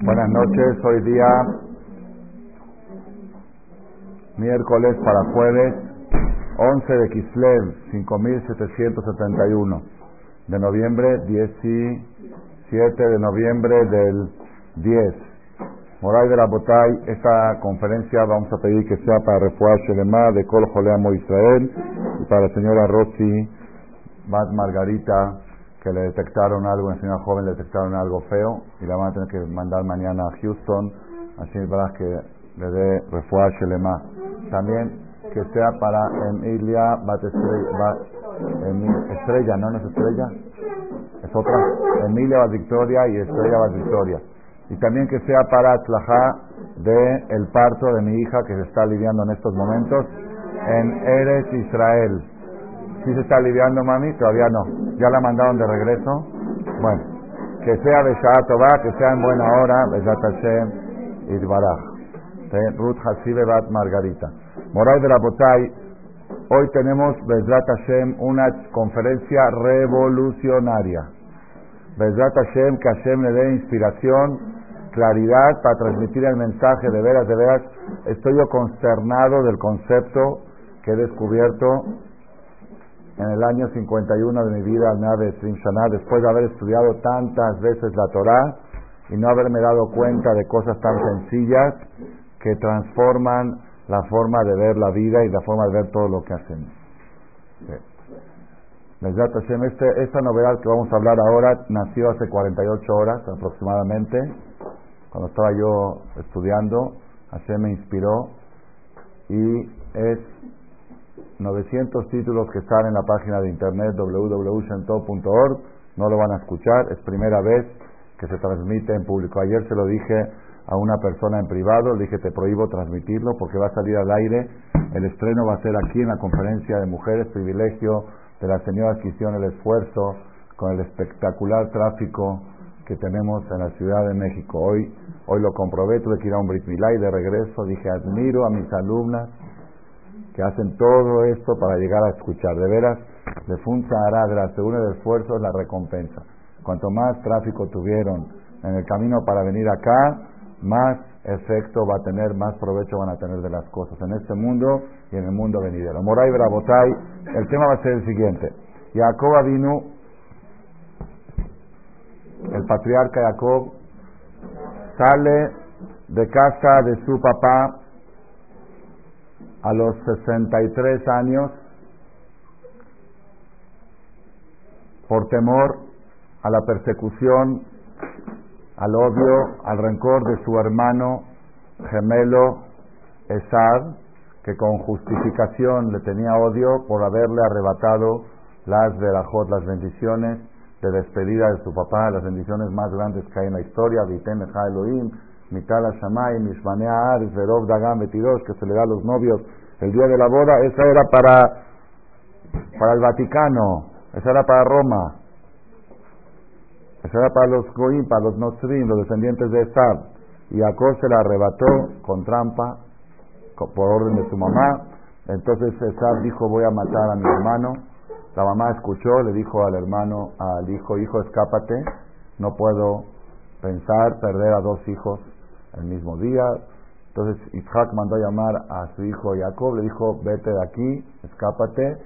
Buenas noches, hoy día miércoles para jueves 11 de Kislev 5771 de noviembre 17 de noviembre del 10 Moray de la Botay, esta conferencia vamos a pedir que sea para Refuah Shelema de Kol Joleamo Israel y para la señora Rossi Bat Margarita que le detectaron algo, una señora joven le detectaron algo feo y la van a tener que mandar mañana a Houston, así verdad que le dé refuah Shelema. También que sea para Emilia Bat Estrella, ¿no? ¿No es Estrella? Es otra. Emilia Bat Victoria y Estrella Bat Victoria. Y también que sea para Tlajá de el parto de mi hija que se está aliviando en estos momentos en Eres Israel. ¿Sí se está aliviando, mami? Todavía no. ¿Ya la mandaron de regreso? Bueno, que sea Beshato va, que sea en buena hora, Beshat Hashem y Ruth Hasibe Bat Margarita. Moray de la Botay, hoy tenemos Beshat Hashem una conferencia revolucionaria. Beshat Hashem, que Hashem le dé inspiración, claridad para transmitir el mensaje de veras, de veras. Estoy yo consternado del concepto que he descubierto en el año 51 de mi vida al Nave Srim después de haber estudiado tantas veces la Torah y no haberme dado cuenta de cosas tan sencillas que transforman la forma de ver la vida y la forma de ver todo lo que hacemos. Este, esta novedad que vamos a hablar ahora nació hace 48 horas aproximadamente, cuando estaba yo estudiando, Hashem me inspiró y es 900 títulos que están en la página de internet www.shento.org. No lo van a escuchar, es primera vez que se transmite en público. Ayer se lo dije a una persona en privado, le dije te prohíbo transmitirlo porque va a salir al aire. El estreno va a ser aquí en la conferencia de mujeres, privilegio de las señoras que hicieron el esfuerzo con el espectacular tráfico que tenemos en la Ciudad de México. Hoy, hoy lo comprobé, tuve que ir a un Brit Milá y de regreso dije admiro a mis alumnas que hacen todo esto para llegar a escuchar. De veras, de Funza Aradra, según el esfuerzo, es la recompensa. Cuanto más tráfico tuvieron en el camino para venir acá, más efecto va a tener, más provecho van a tener de las cosas en este mundo y en el mundo venidero. Moray Brabotay, el tema va a ser el siguiente. Jacob vino, el patriarca Jacob, sale de casa de su papá a los 63 años por temor a la persecución, al odio, al rencor de su hermano gemelo Esad, que con justificación le tenía odio por haberle arrebatado las verajot, las bendiciones de despedida de su papá, las bendiciones más grandes que hay en la historia, Vitem Elohim, Mitala Shamay, Mishmanea Aris, Verov Dagan Betidosh, que se le da a los novios el día de la boda, esa era para, para el Vaticano, esa era para Roma, esa era para los Goim, para los Notrim, los descendientes de Esab. Y Jacob se la arrebató con trampa, por orden de su mamá. Entonces Esab dijo, voy a matar a mi hermano. La mamá escuchó, le dijo al hermano, al hijo, hijo, escápate, no puedo pensar perder a dos hijos el mismo día. Entonces Isaac mandó a llamar a su hijo Jacob, le dijo, vete de aquí, escápate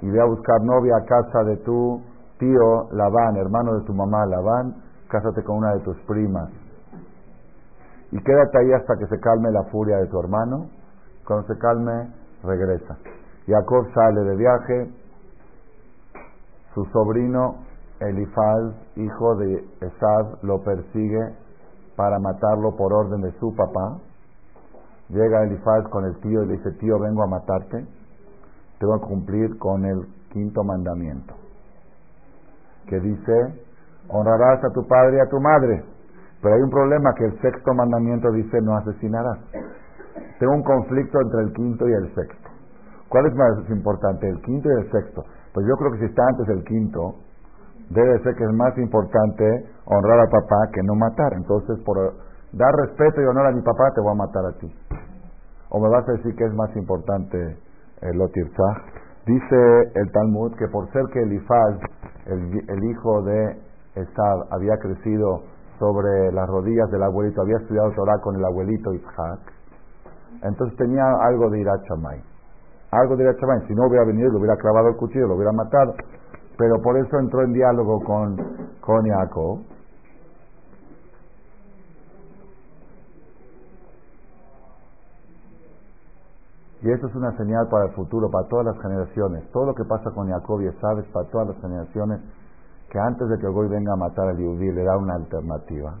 y ve a buscar novia a casa de tu tío Labán, hermano de tu mamá Labán, cásate con una de tus primas. Y quédate ahí hasta que se calme la furia de tu hermano. Cuando se calme, regresa. Jacob sale de viaje, su sobrino Elifaz, hijo de Esad, lo persigue para matarlo por orden de su papá. Llega Elifaz con el tío y dice, tío, vengo a matarte, tengo que cumplir con el quinto mandamiento, que dice, honrarás a tu padre y a tu madre. Pero hay un problema que el sexto mandamiento dice, no asesinarás. Tengo un conflicto entre el quinto y el sexto. ¿Cuál es más importante, el quinto y el sexto? Pues yo creo que si está antes el quinto, debe ser que es más importante honrar a papá que no matar. Entonces, por dar respeto y honor a mi papá, te voy a matar a ti. O me vas a decir que es más importante el Otirzah. Dice el Talmud que por ser que Elifaz, el, el hijo de Esab, había crecido sobre las rodillas del abuelito, había estudiado Torah con el abuelito Isaac, entonces tenía algo de Irachamay. Algo de Irachamay. Si no hubiera venido, le hubiera clavado el cuchillo, lo hubiera matado. Pero por eso entró en diálogo con, con Jacob. Y eso es una señal para el futuro, para todas las generaciones. Todo lo que pasa con Jacob y sabes para todas las generaciones, que antes de que Goy venga a matar al Yudí, le da una alternativa.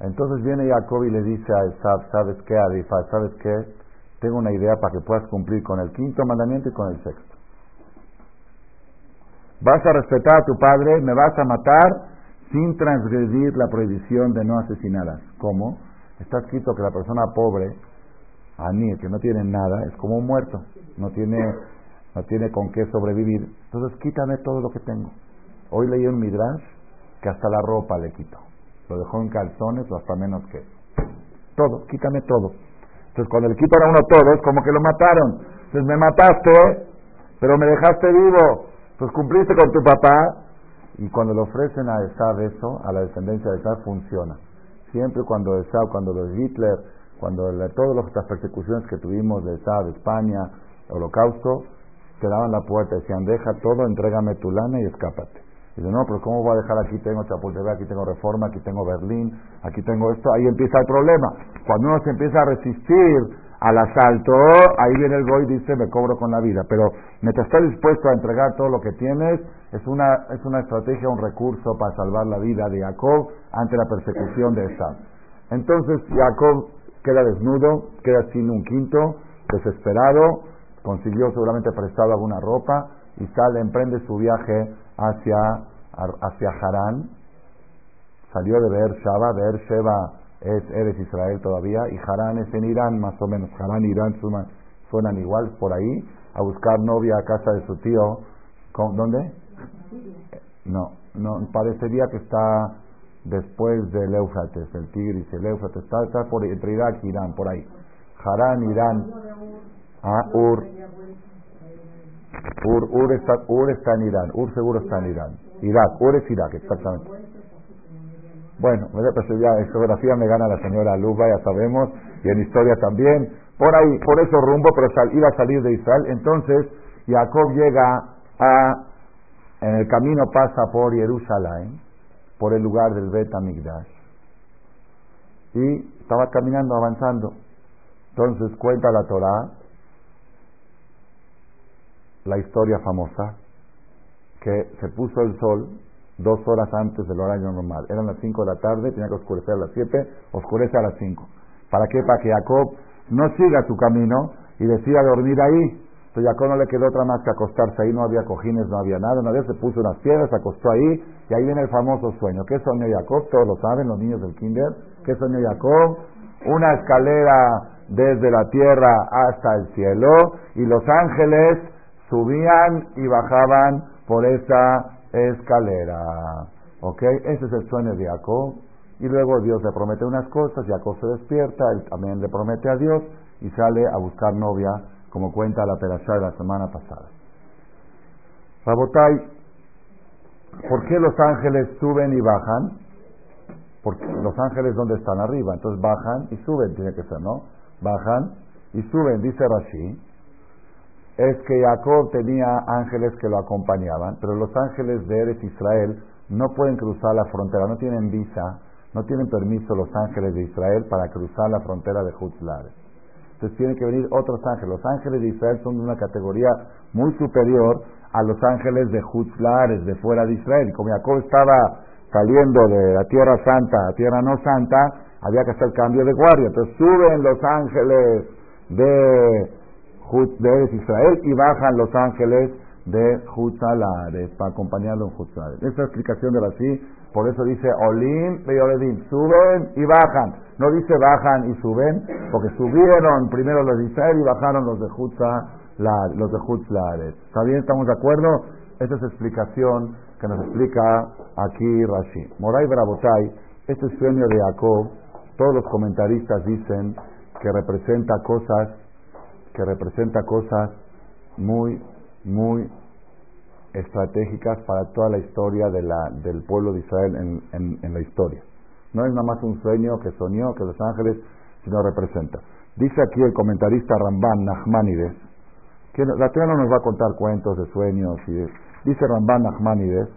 Entonces viene Jacob y le dice a Esab, ¿sabes qué, Adifaz? ¿Sabes qué? Tengo una idea para que puedas cumplir con el quinto mandamiento y con el sexto. Vas a respetar a tu padre, me vas a matar sin transgredir la prohibición de no asesinarlas. ¿Cómo? Está escrito que la persona pobre, a mí, que no tiene nada, es como un muerto, no tiene, no tiene con qué sobrevivir. Entonces quítame todo lo que tengo. Hoy leí un midrash que hasta la ropa le quito. Lo dejó en calzones o hasta menos que Todo, quítame todo. Entonces cuando le quitan a uno todo es como que lo mataron. Entonces me mataste, pero me dejaste vivo. Entonces cumpliste con tu papá. Y cuando le ofrecen a Esab eso, a la descendencia de Esab, funciona. Siempre cuando Esab, cuando los Hitler, cuando todas las persecuciones que tuvimos de Esab, España, Holocausto, te daban la puerta, decían, deja todo, entrégame tu lana y escápate. Dice, no, pero ¿cómo voy a dejar aquí? Tengo Chapultepec, aquí tengo Reforma, aquí tengo Berlín, aquí tengo esto. Ahí empieza el problema. Cuando uno se empieza a resistir al asalto, ahí viene el goy y dice, me cobro con la vida. Pero mientras estás dispuesto a entregar todo lo que tienes, es una, es una estrategia, un recurso para salvar la vida de Jacob ante la persecución de Esab. Entonces Jacob queda desnudo, queda sin un quinto, desesperado, consiguió seguramente prestado alguna ropa y sale, emprende su viaje hacia, hacia Harán, salió de Beersheba, Beersheba es Eres Israel todavía, y Harán es en Irán, más o menos. Harán y Irán suenan, igual por ahí, a buscar novia a casa de su tío. ¿Dónde? No, no, parecería que está después del Éufrates, el Tigris, el Éufrates, está, está por, entre Irak y Irán, por ahí. Harán, Irán, ah, Ur, Ur, Ur, está, Ur está en Irán, Ur seguro está en Irán. Irak, Ur es Irak, exactamente. Bueno, en geografía me gana la señora Luba, ya sabemos, y en historia también. Por ahí, por eso rumbo, pero iba a salir de Israel. Entonces, Jacob llega a, en el camino pasa por Jerusalén, por el lugar del Bet Amigdash. Y estaba caminando, avanzando. Entonces cuenta la Torah la historia famosa que se puso el sol dos horas antes del horario normal. Eran las cinco de la tarde, tenía que oscurecer a las siete, oscurece a las cinco. ¿Para qué? Para que Jacob no siga su camino y decida dormir ahí. Entonces Jacob no le quedó otra más que acostarse ahí, no había cojines, no había nada, una vez se puso unas piedras, se acostó ahí y ahí viene el famoso sueño. ¿Qué soñó Jacob? Todos lo saben, los niños del kinder. ¿Qué soñó Jacob? Una escalera desde la tierra hasta el cielo y los ángeles subían y bajaban por esa escalera. ¿Ok? Ese es el sueño de Jacob. Y luego Dios le promete unas cosas, Jacob se despierta, él también le promete a Dios y sale a buscar novia, como cuenta la perashá de la semana pasada. Rabotai, ¿por qué los ángeles suben y bajan? Porque los ángeles ¿dónde están arriba, entonces bajan y suben, tiene que ser, ¿no? Bajan y suben, dice Rashi, es que Jacob tenía ángeles que lo acompañaban, pero los ángeles de Eres Israel no pueden cruzar la frontera, no tienen visa, no tienen permiso los ángeles de Israel para cruzar la frontera de Hutzlar. Entonces tienen que venir otros ángeles. Los ángeles de Israel son de una categoría muy superior a los ángeles de Hutzlares, de fuera de Israel. Como Jacob estaba saliendo de la tierra santa a tierra no santa, había que hacer cambio de guardia. Entonces suben los ángeles de de Israel y bajan los ángeles de Jutzalares para acompañarlo en Jutzalares. Esta explicación de sí por eso dice Olim y Oledim, suben y bajan. No dice bajan y suben, porque subieron primero los de Israel y bajaron los de Jutzalares. Los de ¿Está bien? ¿Estamos de acuerdo? Esta es explicación que nos explica aquí Rashi. Moray Brabotay, este sueño de Jacob, todos los comentaristas dicen que representa cosas que representa cosas muy, muy estratégicas para toda la historia de la, del pueblo de Israel en, la historia. No es nada más un sueño que soñó, que los ángeles, sino representa. Dice aquí el comentarista Ramban Nachmanides, que la Torah no nos va a contar cuentos de sueños. y Dice Ramban Nachmanides,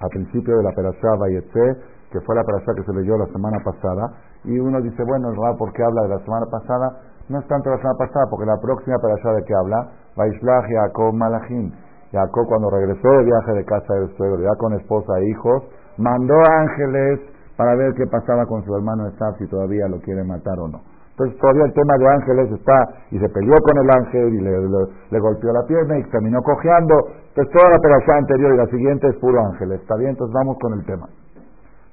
al principio de la Perashá Bayetze, que fue la Perashá que se leyó la semana pasada, y uno dice, bueno, ¿por qué habla de la semana pasada? No es tanto la semana pasada, porque la próxima Perashá de qué habla, Vaishlach Jacob Malachim. Jacob cuando regresó de viaje de casa del suegro, ya con esposa e hijos, mandó ángeles para ver qué pasaba con su hermano Esaf, si todavía lo quiere matar o no. Entonces todavía el tema de ángeles está, y se peleó con el ángel y le, golpeó la pierna y terminó cojeando. Entonces toda la perashá anterior y la siguiente es puro ángeles. ¿Está bien? Entonces vamos con el tema.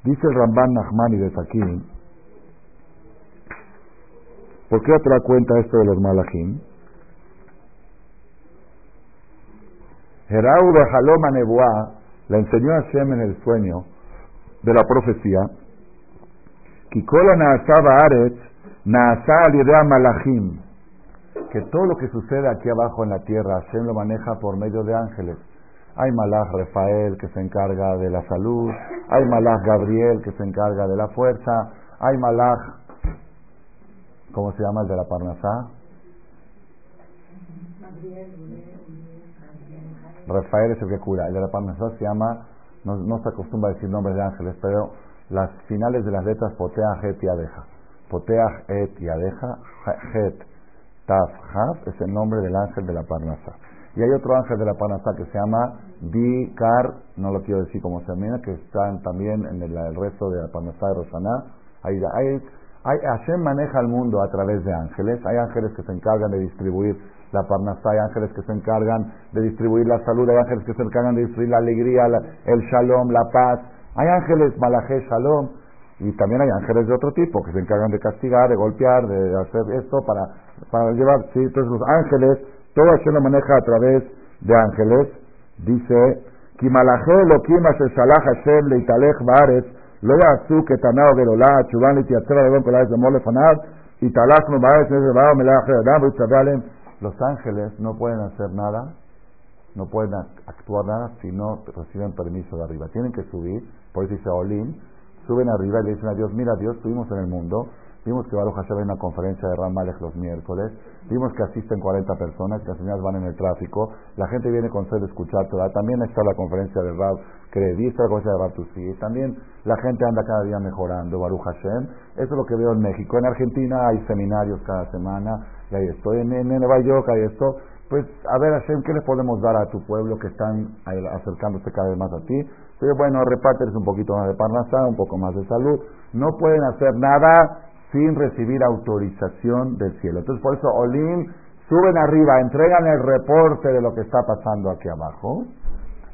Dice el Ramban Nachmanides aquí, ¿por qué otra cuenta esto de los malachim? Gerau de Jaloma le enseñó a Shem en el sueño de la profecía, Kikola Naasaba Aretz idea Malachim, que todo lo que sucede aquí abajo en la tierra, Hashem lo maneja por medio de ángeles. Hay Malach Rafael que se encarga de la salud, hay Malach Gabriel que se encarga de la fuerza, hay Malach, ¿cómo se llama el de la Parnasá? Rafael es el que cura, el de la Parnasá se llama, no, no se acostumbra a decir nombres de ángeles, pero las finales de las letras Potea, Het y Adeja. Poteach et yadeja, het, taf, haf, es el nombre del ángel de la Parnasa. Y hay otro ángel de la Parnasa que se llama Dikar, no lo quiero decir como se llama, que están también en el, resto de la Parnasa de Rosaná. Hay, hay, Hashem maneja el mundo a través de ángeles. Hay ángeles que se encargan de distribuir la Parnasá, hay ángeles que se encargan de distribuir la salud, hay ángeles que se encargan de distribuir la alegría, el shalom, la paz. Hay ángeles, malajé, shalom, y también hay ángeles de otro tipo que se encargan de castigar, de golpear, de hacer esto para, para llevar. ¿sí? Entonces los ángeles, todo eso lo maneja a través de ángeles. Dice, Kimalaje lo kimas el salah Hashem leitalech baaretz lo yasu que tanao velola chuban litiatzera de con de mole fanad y talach no baaretz es de melach adam los ángeles no pueden hacer nada no pueden actuar nada si no reciben permiso de arriba. Tienen que subir por eso dice Olim suben arriba y le dicen a Dios, mira Dios, estuvimos en el mundo, vimos que Baruch Hashem hay una conferencia de Ramalech los miércoles, vimos que asisten 40 personas, que las señoras van en el tráfico, la gente viene con sed de escuchar toda, también está la conferencia de Rab Kredi, está la conferencia de Rab Tusi, también la gente anda cada día mejorando, Baruch Hashem, eso es lo que veo en México, en Argentina hay seminarios cada semana, y ahí estoy, en, en Nueva York hay esto, pues a ver Hashem, ¿qué le podemos dar a tu pueblo que están acercándose cada vez más a ti? bueno, repárteles un poquito más de parnasá, un poco más de salud. No pueden hacer nada sin recibir autorización del cielo. Entonces, por eso Olim suben arriba, entregan el reporte de lo que está pasando aquí abajo,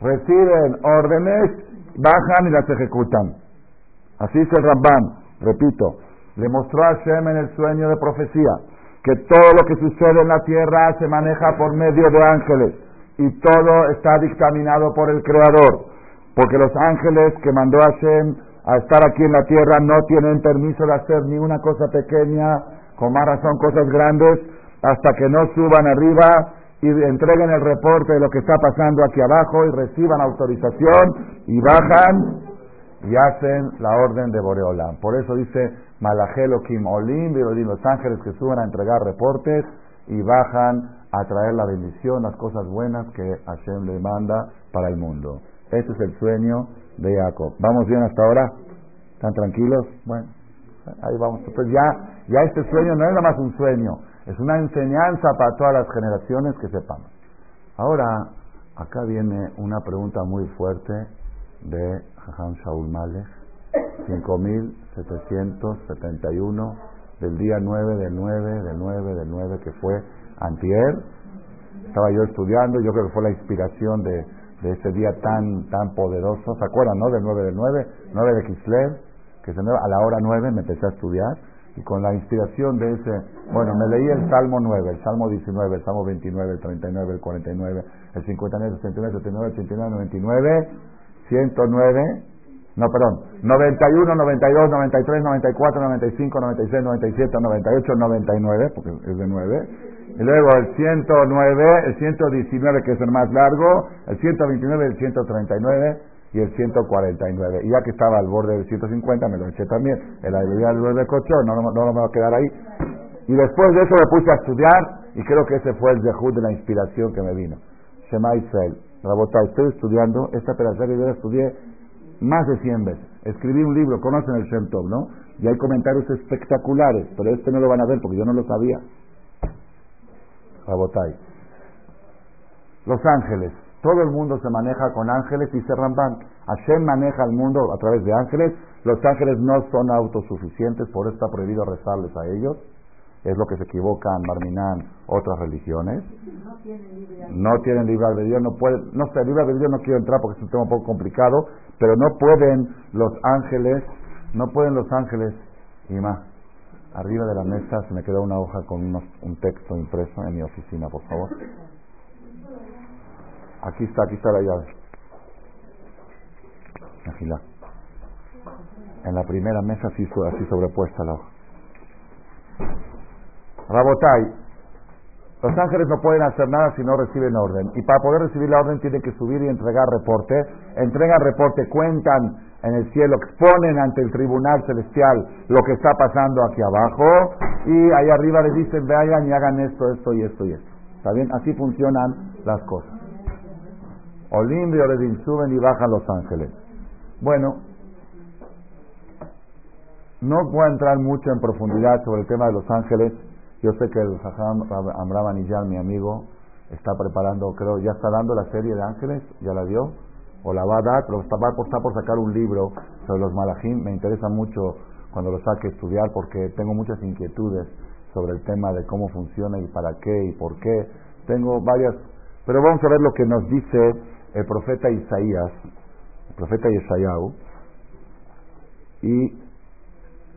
reciben órdenes, bajan y las ejecutan. Así es el Ramban, repito, le mostró a Shem en el sueño de profecía que todo lo que sucede en la tierra se maneja por medio de ángeles y todo está dictaminado por el Creador porque los ángeles que mandó Hashem a estar aquí en la tierra no tienen permiso de hacer ni una cosa pequeña, con más cosas grandes, hasta que no suban arriba y entreguen el reporte de lo que está pasando aquí abajo y reciban autorización y bajan y hacen la orden de Boreolam. Por eso dice Malajelo Kim Olim, los ángeles que suben a entregar reportes y bajan a traer la bendición, las cosas buenas que Hashem le manda para el mundo. Ese es el sueño de Jacob. ¿Vamos bien hasta ahora? ¿Están tranquilos? Bueno, ahí vamos. Entonces ya, ya este sueño no es nada más un sueño, es una enseñanza para todas las generaciones que sepamos. Ahora, acá viene una pregunta muy fuerte de Jajam Shaul Malek, 5771 del día 9 del 9 del 9 del 9 que fue antier. Estaba yo estudiando, yo creo que fue la inspiración de de ese día tan tan poderoso. ¿Se acuerdan, no? Del 9 del 9, 9 de Kislev, que se a la hora 9 me empecé a estudiar y con la inspiración de ese, bueno, me leí el Salmo 9, el Salmo 19, el Salmo 29, el 39, el 49, el 59, el 69, el 79, el 89, el 99, 109, no, perdón, 91, 92, 93, 94, 95, 96, 97, 98, 99, porque es de 9, Y luego el 109, el 119 que es el más largo, el 129, el 139 y el 149. Y ya que estaba al borde del 150, me lo eché también. El del de coche, no, no, no, me va a quedar ahí. Y después de eso me puse a estudiar y creo que ese fue el dejud de la inspiración que me vino. Shema Israel. Rabota, estoy estudiando, esta que yo la estudié más de 100 veces. Escribí un libro, conocen el Shem Tov, ¿no? Y hay comentarios espectaculares, pero este no lo van a ver porque yo no lo sabía. Rabotai. Los ángeles. Todo el mundo se maneja con ángeles y se ramban. Hashem maneja el mundo a través de ángeles. Los ángeles no son autosuficientes, por eso está prohibido rezarles a ellos. Es lo que se equivocan Marminán, otras religiones. No tienen libre albedrío. No pueden, no sé, libre albedrío no quiero entrar porque es un tema un poco complicado, pero no pueden los ángeles, no pueden los ángeles, y más, arriba de la mesa se me quedó una hoja con un texto impreso en mi oficina, por favor. Aquí está, aquí está la llave. En la primera mesa así, así sobrepuesta la hoja. Rabotai, los ángeles no pueden hacer nada si no reciben orden. Y para poder recibir la orden tienen que subir y entregar reporte. Entregan reporte, cuentan en el cielo, exponen ante el tribunal celestial lo que está pasando aquí abajo. Y ahí arriba les dicen, vayan y hagan esto, esto y esto y esto. ¿Está bien? Así funcionan las cosas. Olim y suben y bajan los ángeles. Bueno, no voy a entrar mucho en profundidad sobre el tema de los ángeles yo sé que el Jajam Amram mi amigo, está preparando, creo, ya está dando la serie de ángeles, ya la dio, o la va a dar, pero está, está por sacar un libro sobre los malajim. Me interesa mucho cuando lo saque estudiar porque tengo muchas inquietudes sobre el tema de cómo funciona y para qué y por qué. Tengo varias, pero vamos a ver lo que nos dice el profeta Isaías, el profeta Yeshayahu, y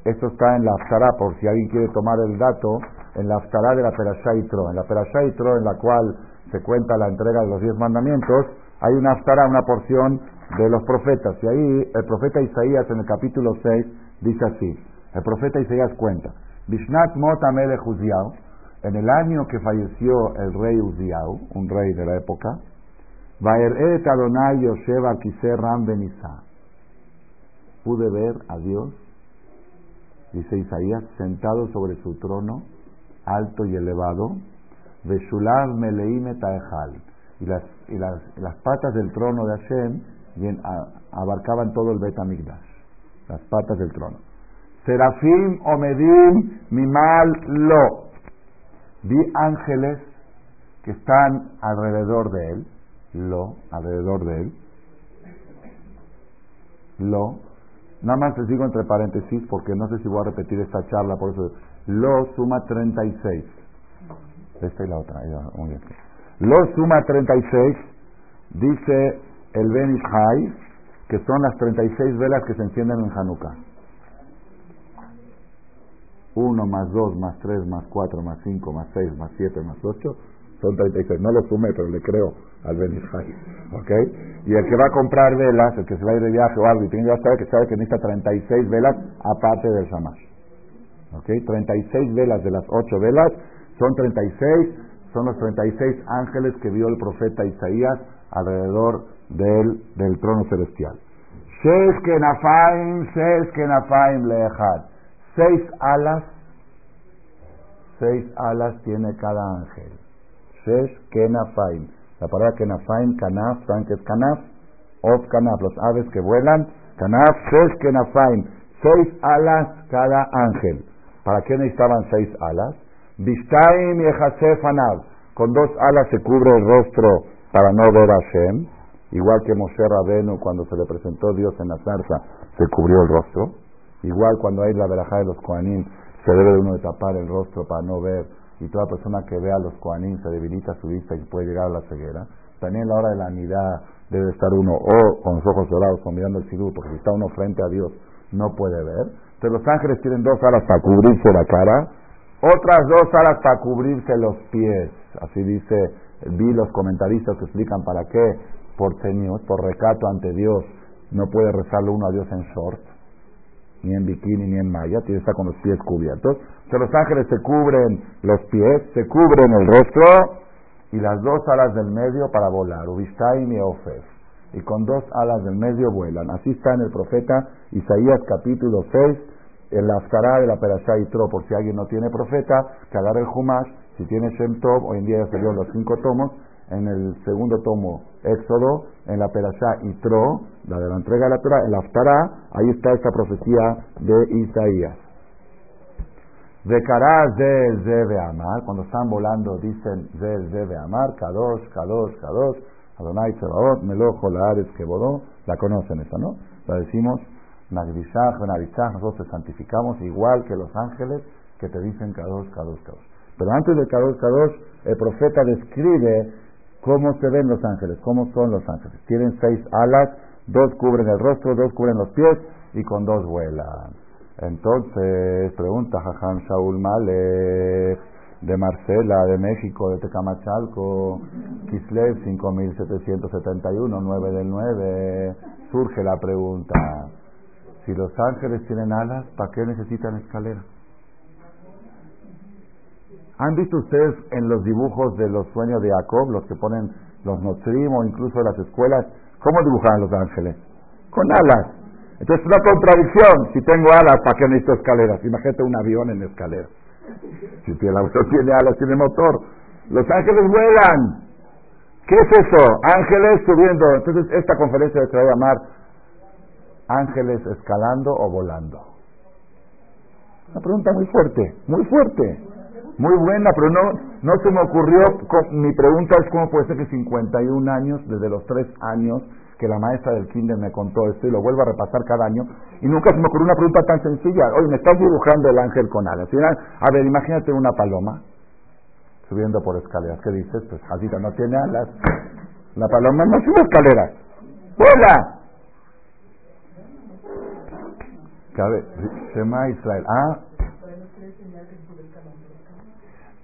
esto está en la Aftara, por si alguien quiere tomar el dato, en la Aftará de la Perashá En la Perashá en la cual se cuenta la entrega de los diez mandamientos, hay una Aftará, una porción de los profetas. Y ahí el profeta Isaías en el capítulo 6 dice así, el profeta Isaías cuenta, Bishnat Mot Uziau, en el año que falleció el rey Uziau, un rey de la época, Vaeret Adonai Yosheva Ram Benisa. Pude ver a Dios, dice Isaías, sentado sobre su trono, alto y elevado, Meleime Taejal. Y las, y las, las patas del trono de Hashem abarcaban todo el Betamigdash, las patas del trono. Serafim Omedim Mimal Lo. Vi ángeles que están alrededor de él, lo, alrededor de él, lo, nada más les digo entre paréntesis porque no sé si voy a repetir esta charla, por eso lo suma 36. Esta y la otra. Lo suma 36, dice el Ben que son las 36 velas que se encienden en Hanukkah. 1 más 2 más 3 más 4 más 5 más 6 más 7 más 8 son 36. No lo sumé, pero le creo al Ben ¿Ok? Y el que va a comprar velas, el que se va a ir de viaje o algo y tiene que sabe que necesita 36 velas aparte del Shamash. ¿Ok? 36 velas de las 8 velas son 36, son los 36 ángeles que vio el profeta Isaías alrededor del, del trono celestial. Seis kenafaim, seis kenafaim lehad. Seis alas, seis alas tiene cada ángel. Seis kenafaim. La palabra kenafaim, kanaf, es kanaf, of kanaf, los aves que vuelan, kanaf, seis kenafaim. Seis alas cada ángel. ¿Para qué necesitaban seis alas? Bistaim y Con dos alas se cubre el rostro para no ver a Hashem. Igual que Moshe Rabenu cuando se le presentó Dios en la zarza se cubrió el rostro. Igual cuando hay la verajá de los Koanim se debe de uno tapar el rostro para no ver. Y toda persona que vea a los Koanim se debilita su vista y puede llegar a la ceguera. También en la hora de la anidad debe estar uno o con los ojos cerrados o mirando el sidú, porque si está uno frente a Dios no puede ver los ángeles tienen dos alas para cubrirse la cara, otras dos alas para cubrirse los pies. Así dice, vi los comentaristas que explican para qué, por señor, por recato ante Dios, no puede rezarle uno a Dios en short. ni en bikini, ni en malla, tiene que estar con los pies cubiertos. O los ángeles se cubren los pies, se cubren el rostro y las dos alas del medio para volar, Ubistai y Ofes. Y con dos alas del medio vuelan. Así está en el profeta Isaías capítulo 6, en la Aftará de la Perashá Tro, por si alguien no tiene profeta, que el Humash, si tiene Shem Tov, hoy en día ya salieron los cinco tomos, en el segundo tomo Éxodo, en la Perashá Tro, la de la entrega de la Torah, en la Aftará, ahí está esta profecía de Isaías. De Zel Zebe Amar, cuando están volando dicen Zel Zebe Amar, Kadosh, Kadosh, Kadosh, Adonai Tzebaot, Melojo, Laares, Kebodó, la conocen esa, ¿no? La decimos, nosotros te santificamos igual que los ángeles que te dicen Kadosh, Kadosh, Kadosh. Pero antes de Kadosh, Kadosh, el profeta describe cómo se ven los ángeles, cómo son los ángeles. Tienen seis alas, dos cubren el rostro, dos cubren los pies y con dos vuelan. Entonces, pregunta Jajam Shaul Malek, de Marcela, de México, de Tecamachalco, Kislev 5771, 9 del 9. Surge la pregunta: si los ángeles tienen alas, ¿para qué necesitan escalera? ¿Han visto ustedes en los dibujos de los sueños de Jacob, los que ponen los Notrim o incluso las escuelas, cómo dibujan los ángeles? Con alas. Entonces es una contradicción. Si tengo alas, ¿para qué necesito escaleras? Imagínate un avión en escalera. Si el avión tiene alas, tiene motor. Los ángeles vuelan. ¿Qué es eso? Ángeles subiendo. Entonces esta conferencia se va a llamar Ángeles escalando o volando. Una pregunta muy fuerte, muy fuerte. Muy buena, pero no, no se me ocurrió. Mi pregunta es cómo puede ser que 51 años, desde los 3 años, que la maestra del kinder me contó esto y lo vuelvo a repasar cada año y nunca se me ocurrió una pregunta tan sencilla. Oye, me estás dibujando el ángel con alas. A ver, imagínate una paloma subiendo por escaleras. ¿Qué dices? Pues Jacita no tiene alas. La paloma no sube escaleras. ¡Vuela! Cabe, Shema Israel. Ah,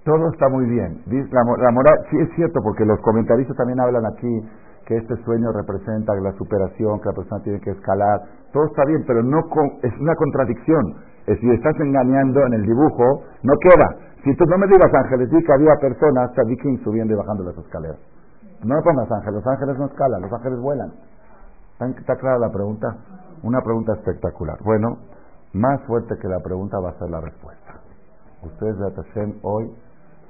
todo está muy bien. La, la moral, sí es cierto, porque los comentaristas también hablan aquí que este sueño representa la superación, que la persona tiene que escalar. Todo está bien, pero no es una contradicción. Si estás engañando en el dibujo, no queda. Si tú no me digas ángeles, di que había personas, king subiendo y bajando las escaleras. No me pongas ángeles, los ángeles no escalan, los ángeles vuelan. ¿Está, clara la pregunta? Una pregunta espectacular. Bueno, más fuerte que la pregunta va a ser la respuesta. Ustedes de Atashem hoy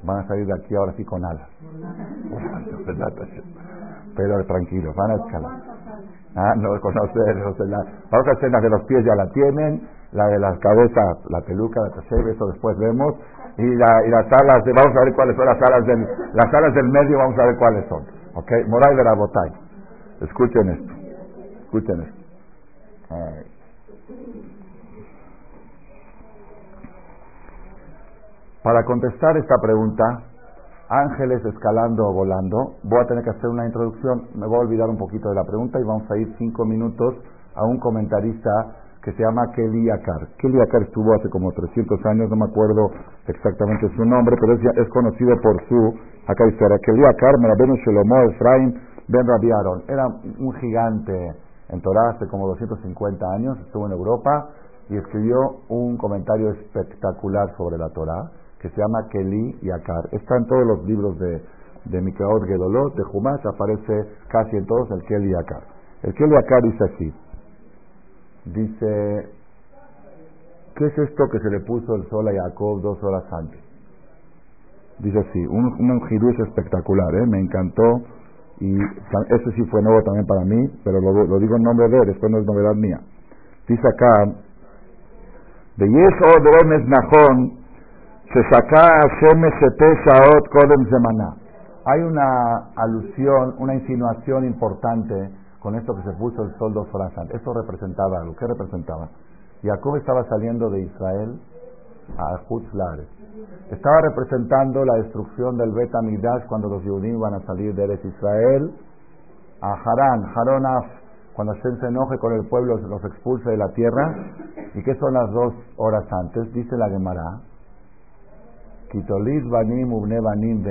van a salir de aquí ahora sí con alas. Pero tranquilos, van a escalar. Ah, no conocer, a hacer la de los pies ya la tienen, la de las cabezas, la peluca, la trasera, eso después vemos, y, la, y las alas, de, vamos a ver cuáles son las alas del, las alas del medio, vamos a ver cuáles son. ¿Ok? Moral de la botay. Escuchen esto, escuchen. Para contestar esta pregunta, ángeles escalando o volando, voy a tener que hacer una introducción, me voy a olvidar un poquito de la pregunta y vamos a ir cinco minutos a un comentarista que se llama Kelly Akar. Kelly Akar estuvo hace como 300 años, no me acuerdo exactamente su nombre, pero es, conocido por su, acá historia, Kelly Akar, Merabenu Shelomo Efraim Ben Rabiaron. Era un gigante en Torah hace como 250 años, estuvo en Europa y escribió un comentario espectacular sobre la Torah que se llama Keli y Akar. Está en todos los libros de, de Mikaot Gedolot, de Jumash, aparece casi en todos el Keli y Akar. El Keli y Akar dice así, dice, ¿qué es esto que se le puso el sol a Jacob dos horas antes? Dice así, un, un espectacular, ¿eh? me encantó y ese sí fue nuevo también para mí, pero lo, digo en nombre de él, después no es novedad mía. Dice acá, de Yeso de Nahon, se saca Shaot Kodem Semana. Hay una alusión, una insinuación importante con esto que se puso el sol dos horas Esto representaba algo. ¿Qué representaba? Jacob estaba saliendo de Israel a Hutzlares. Estaba representando la destrucción del Bet Amidash cuando los judíos iban a salir de Eretz Israel a Harán, Haronaf, cuando se enoje con el pueblo, los expulse de la tierra. ¿Y qué son las dos horas antes? Dice la Gemara, Kitolit banim ubne banim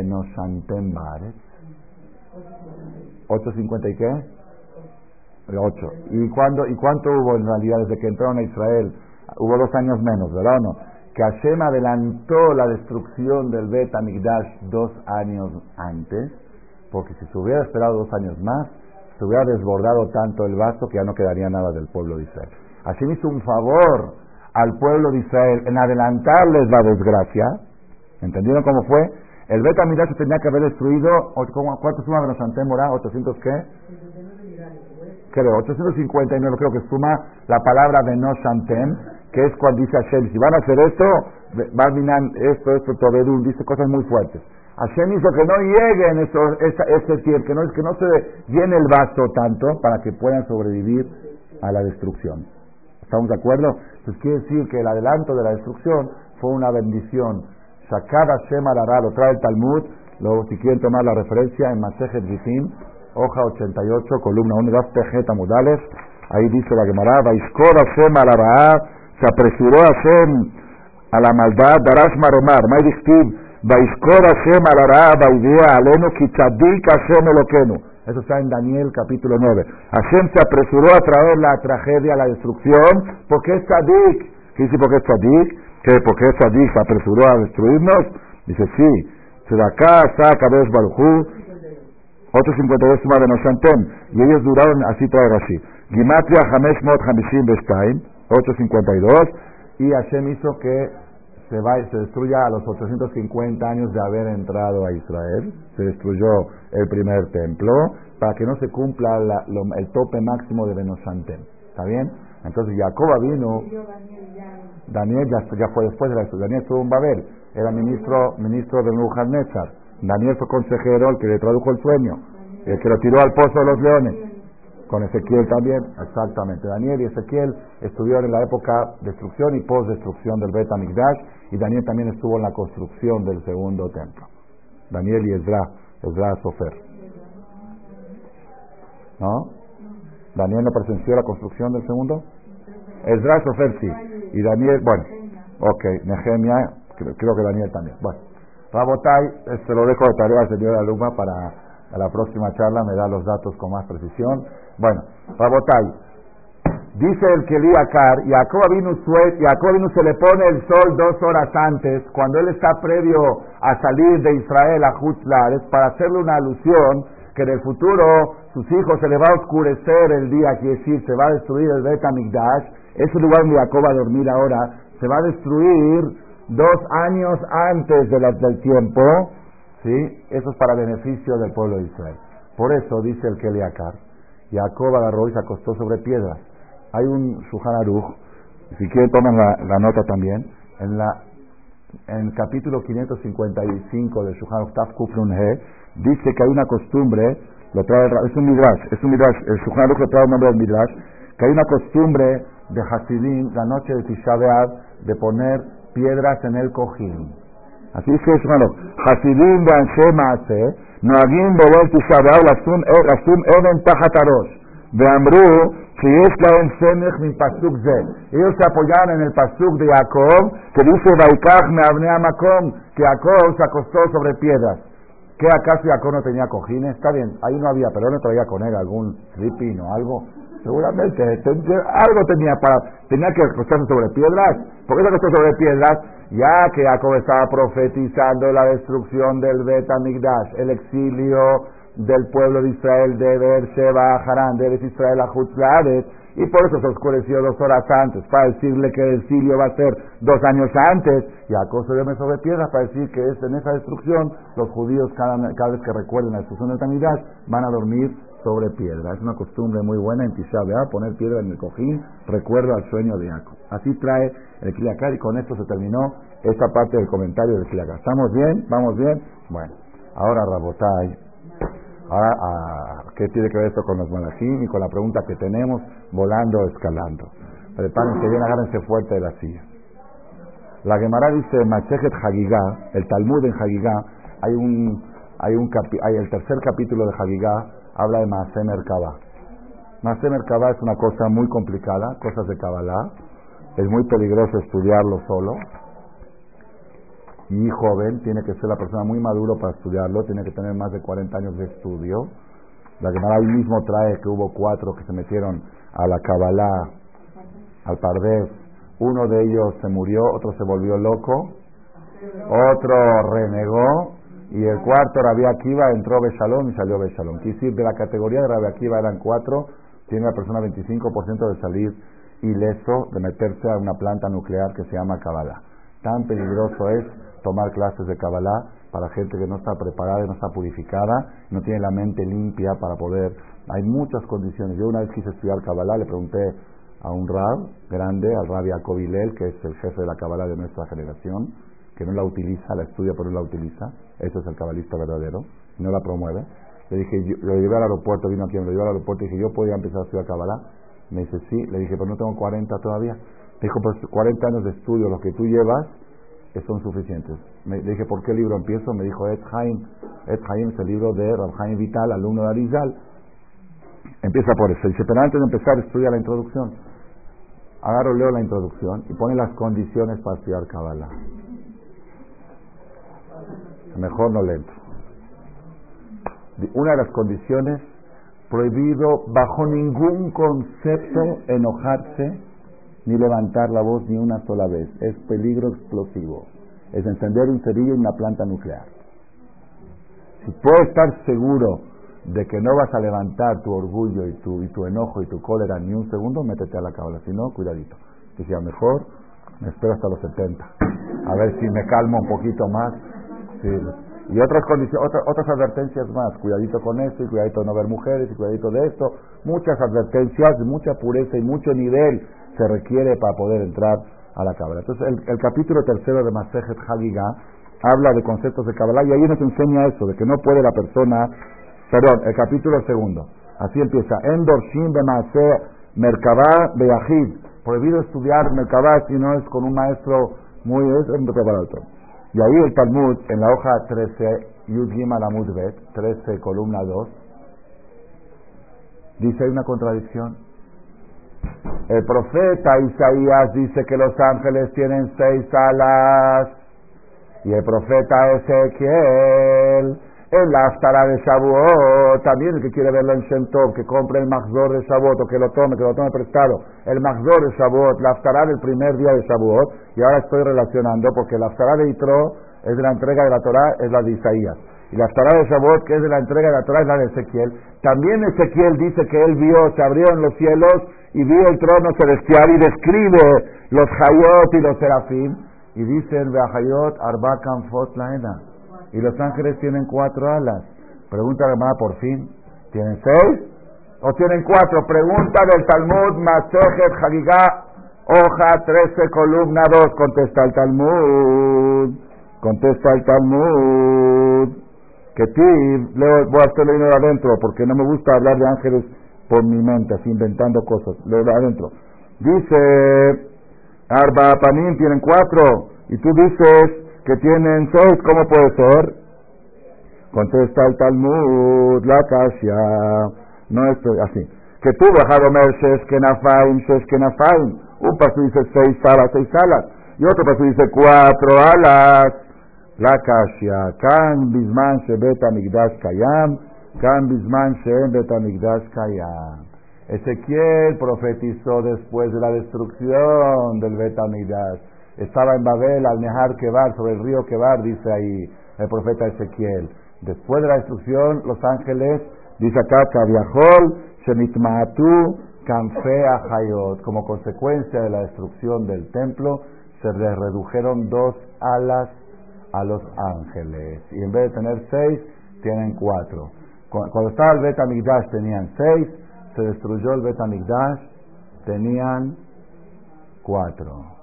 baret. 8.50 y qué? 8. ¿Y, cuándo, ¿Y cuánto hubo en realidad desde que entraron a Israel hubo dos años menos, ¿verdad o no? Que Hashem adelantó la destrucción del Bet Amigdash dos años antes, porque si se hubiera esperado dos años más, se hubiera desbordado tanto el vaso que ya no quedaría nada del pueblo de Israel. Hashem hizo un favor al pueblo de Israel en adelantarles la desgracia. ¿Entendieron cómo fue? El Bet se tenía que haber destruido, ¿cuánto suma Benosantem Morá? ¿800 qué? Creo, 859 creo que suma la palabra Benosantem, que es cuando dice Hashem, si van a hacer esto, Barminan, esto, esto, Tobedul, dice cosas muy fuertes. Hashem hizo que no lleguen eso, ese tiempo, que no, que no se llene el vaso tanto para que puedan sobrevivir a la destrucción. ¿Estamos de acuerdo? Entonces quiere decir que el adelanto de la destrucción fue una bendición Sacada Shema lo trae el Talmud, luego si quieren tomar la referencia en Masejet Gifim, hoja 88, columna 1, Daf Tejet Amudales, ahí dice la Gemara, Vaiskor Hashem al se apresuró Hashem a la maldad, Darash Maromar, May Dichtiv, Vaiskor Hashem al Ara'a, Vaidea Alenu, Kitzadik Hashem Elokenu. Eso está en Daniel capítulo 9. Hashem se apresuró a traer la tragedia, la destrucción, porque es tzadik. ¿Qué dice porque es tzadik? ¿Qué? ¿Por qué Sadik se apresuró a destruirnos? Dice, sí. Sedaká, Sa, Kadosh Barujú, otros 52 suma de Noshantem, y ellos duraron, así trae Rashi. Gimatria Hamesh Mot Hamishim Bestaim, 852, y Hashem hizo que se, va, se destruya a los 850 años de haber entrado a Israel, se destruyó el primer templo, para que no se cumpla el tope máximo de Benoshantem. ¿Está bien? Entonces Jacob vino Daniel ya, fue después de la Daniel estuvo en Babel, era ministro, ministro de Nebuchadnezzar. Daniel fue consejero, el que le tradujo el sueño, el que lo tiró al pozo de los leones. Con Ezequiel también, exactamente. Daniel y Ezequiel estuvieron en la época de destrucción y post-destrucción del Bet Amigdash, y Daniel también estuvo en la construcción del segundo templo. Daniel y Ezra, Ezra Sofer. ¿No? ¿Daniel no presenció la construcción del segundo? Ezra Sofer sí. Y Daniel, bueno, ok, Nehemia, creo, que Daniel también. Bueno, Rabotai, se lo dejo de tarea al señor Aluma para la próxima charla, me da los datos con más precisión. Bueno, Rabotai, dice el que Akar, Jacob Jacob se le pone el sol dos horas antes, cuando él está previo a salir de Israel a Hutzlar, para hacerle una alusión que en el futuro sus hijos se le va a oscurecer el día, quiere decir, se va a destruir el Bet ese lugar donde Jacob va a dormir ahora. Se va a destruir dos años antes de del tiempo, ¿sí? Eso es para beneficio del pueblo de Israel. Por eso dice el Keliakar, Jacob agarró y se acostó sobre piedras. Hay un Shuhan Aruch, si quieren tomen la, nota también, en la en el capítulo 555 de Shuhan Aruch Kufrun He, dice que hay una costumbre, lo trae, es un midrash, es un midrash, el Shuhan Aruch lo trae el nombre del midrash, que hay una costumbre de Hasidim la noche de Tisha de poner piedras en el cojín. Así es que es malo. Hasidim de Anshe Maase, Noagim Bobel Tisha B'Av, Lasum Even Tajat Arosh. ואמרו שיש להם סמך מפסוק זה. ellos se apoyaron en el pasuk de Jacob que dice Baikach me abne makom que Jacob se acostó sobre piedras. ¿Qué acaso Jacob no tenía cojines? Está bien, ahí no había, pero no traía con él algún sleeping o algo. Seguramente algo tenía para tenía que acostarse sobre piedras. ¿Por qué se acostó sobre piedras? Ya que Jacob estaba profetizando la destrucción del Bet el exilio del pueblo de Israel de Beersheba a Harán, de Israel a Jutzladet, y por eso se oscureció dos horas antes, para decirle que el exilio va a ser dos años antes, y se duerme sobre piedras para decir que es en esa destrucción, los judíos cada, cada vez que recuerden la destrucción de la van a dormir sobre piedra. Es una costumbre muy buena en Tisha poner piedra en el cojín, recuerdo al sueño de Jacob. Así trae el Kiliakar y con esto se terminó esta parte del comentario del Kiliakar. ¿Estamos bien? ¿Vamos bien? Bueno, ahora Rabotai. Ahora, ah, ¿qué tiene que ver esto con los malachim y con la pregunta que tenemos volando, escalando? Prepárense bien, agárrense fuerte de la silla. La Gemara dice Machejet Hagigá, el Talmud en Hagigá, hay un, hay un hay el tercer capítulo de Hagigá, habla de Maaseh Merkabah. Maaseh Merkabah es una cosa muy complicada, cosas de Kabbalah. Es muy peligroso estudiarlo solo. Y joven, tiene que ser la persona muy maduro para estudiarlo, tiene que tener más de 40 años de estudio. La Gemara ahí mismo trae que hubo cuatro que se metieron a la Kabbalah, al Pardés, uno de ellos se murió, otro se volvió loco, otro renegó, y el cuarto, Rabbi Akiva, entró Beshalom y salió Beshalom. Quiere decir, de la categoría de Rabbi Akiva eran cuatro, tiene la persona 25% de salir ileso, de meterse a una planta nuclear que se llama Kabbalah. Tan peligroso es tomar clases de Kabbalah para gente que no está preparada, no está purificada, no tiene la mente limpia para poder. Hay muchas condiciones. Yo una vez quise estudiar Kabbalah, le pregunté a un rab grande, al rab Jacob que es el jefe de la Kabbalah de nuestra generación, que no la utiliza, la estudia pero no la utiliza, ese es el cabalista verdadero, no la promueve. Le dije, yo, lo llevé al aeropuerto, vino aquí, me lo llevé al aeropuerto y dije, ¿yo podía empezar a estudiar Kabbalah? Me dice, sí. Le dije, pero no tengo 40 todavía. Me dijo, pues 40 años de estudio, los que tú llevas, son suficientes. Me, le dije, ¿por qué libro empiezo? Me dijo, Ed Haim. Ed Haim es el libro de Rab Haim Vital, alumno de Arizal. Empieza por eso. Dice, pero antes de empezar, estudia la introducción. Agarro, leo la introducción y pone las condiciones para estudiar Kabbalah. Mejor no le entro. Una de las condiciones, prohibido bajo ningún concepto enojarse ni levantar la voz ni una sola vez. Es peligro explosivo. Es encender un cerillo en una planta nuclear. Si puedes estar seguro de que no vas a levantar tu orgullo y tu, y tu enojo y tu cólera ni un segundo, métete a la cábala. Si no, cuidadito. Decía, mejor me espero hasta los 70. A ver si me calmo un poquito más. Y otras condiciones, otras advertencias más. Cuidadito con esto y cuidadito de no ver mujeres y cuidadito de esto. Muchas advertencias, mucha pureza y mucho nivel se requiere para poder entrar a la Kabbalah. Entonces, el, capítulo tercero de Masejet Hagigah habla de conceptos de Kabbalah y ahí nos enseña eso, de que no puede la persona, perdón, el capítulo segundo, así empieza, Endorshim Bemase Merkabah Beahid, prohibido estudiar Merkabah si no es con un maestro muy, otro. Y ahí el Talmud, en la hoja 13, Yud Gimel Amud Bet, 13, columna 2, dice hay una contradicción. El profeta Isaías dice que los ángeles tienen seis alas. Y el profeta Ezequiel, en la Aftara de Shavuot, también el que quiere verlo en Shentov, que compre el Magdor de Shavuot o que lo tome, que lo tome prestado. El Magdor de Shavuot, la Aftara del primer día de Shavuot, y ahora estoy relacionando porque la Aftara de Itro es de la entrega de la Torah, es la de Isaías. Y la Aftara de Shavuot, que es de la entrega de la Torah, es la de Ezequiel. También Ezequiel dice que él vio, se abrieron los cielos y vio el trono celestial y describe los Hayot y los Serafim. Y dice el Hayot Arbakan Fot Laena. Y los ángeles tienen cuatro alas. Pregunta la hermana por fin. ¿Tienen seis? ¿O tienen cuatro? Pregunta del Talmud Masejet Hagigah, hoja 13, columna 2. Contesta el Talmud. Contesta el Talmud. Que ti, voy a hacerlo de adentro porque no me gusta hablar de ángeles por mi mente, así inventando cosas. Leo de adentro. Dice, Arba Panim tienen cuatro, y tú dices que tienen seis, ¿cómo puede ser? Contesta el Talmud, la Kasia, no estoy así. Que tú, bajado Merces, que Nafaim, que Nafaim. Un paso dice seis alas, seis alas. Y otro paso dice cuatro alas. La Kasia, Kan Bisman Shebeta Migdash Kayam, Ezequiel profetizó después de la destrucción del Betamigdash. Estaba en Babel, al Nehar Kebar, sobre el río Kebar, dice ahí el profeta Ezequiel. Después de la destrucción, los ángeles, dice acá, Kaviahol, Shemitmaatu. Como consecuencia de la destrucción del templo, se les redujeron dos alas a los ángeles. Y en vez de tener seis, tienen cuatro. Cuando estaba el Bet tenían seis, se destruyó el Bet tenían cuatro.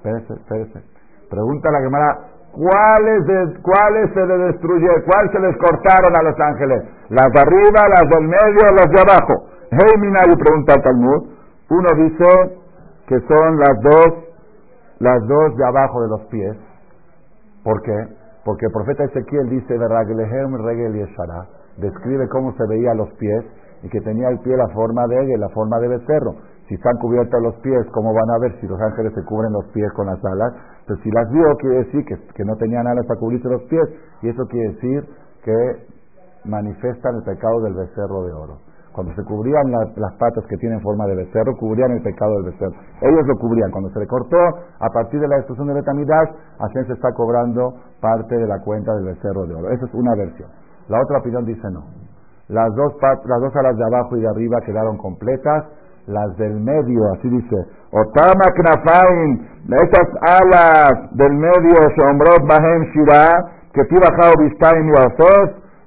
Espérese, espérese. Pregunta a la Gemara, ¿cuáles, ¿cuáles se les destruyeron? ¿Cuáles se les cortaron a los ángeles? ¿Las de arriba, las del medio, las de abajo? Hey, Minari pregunta al Talmud. Uno dice que son las dos, las dos de abajo de los pies. ¿Por qué? Porque el profeta Ezequiel dice, describe cómo se veía los pies y que tenía el pie la forma de la forma de becerro. Si están cubiertos los pies, ¿cómo van a ver si los ángeles se cubren los pies con las alas? Entonces, si las vio, quiere decir que, no tenían alas para cubrirse los pies. Y eso quiere decir que manifiestan el pecado del becerro de oro. Cuando se cubrían las patas que tienen forma de becerro, cubrían el pecado del becerro. Ellos lo cubrían. Cuando se le cortó, a partir de la destrucción de Betamidash, Hashem se está cobrando parte de la cuenta del becerro de oro. Esa es una versión. La otra opinión dice no. Las dos, las dos alas de abajo y de arriba quedaron completas. Las del medio, así dice, Otama Knafain, esas alas del medio, Shombrot Bahem Shira, que Bistaim y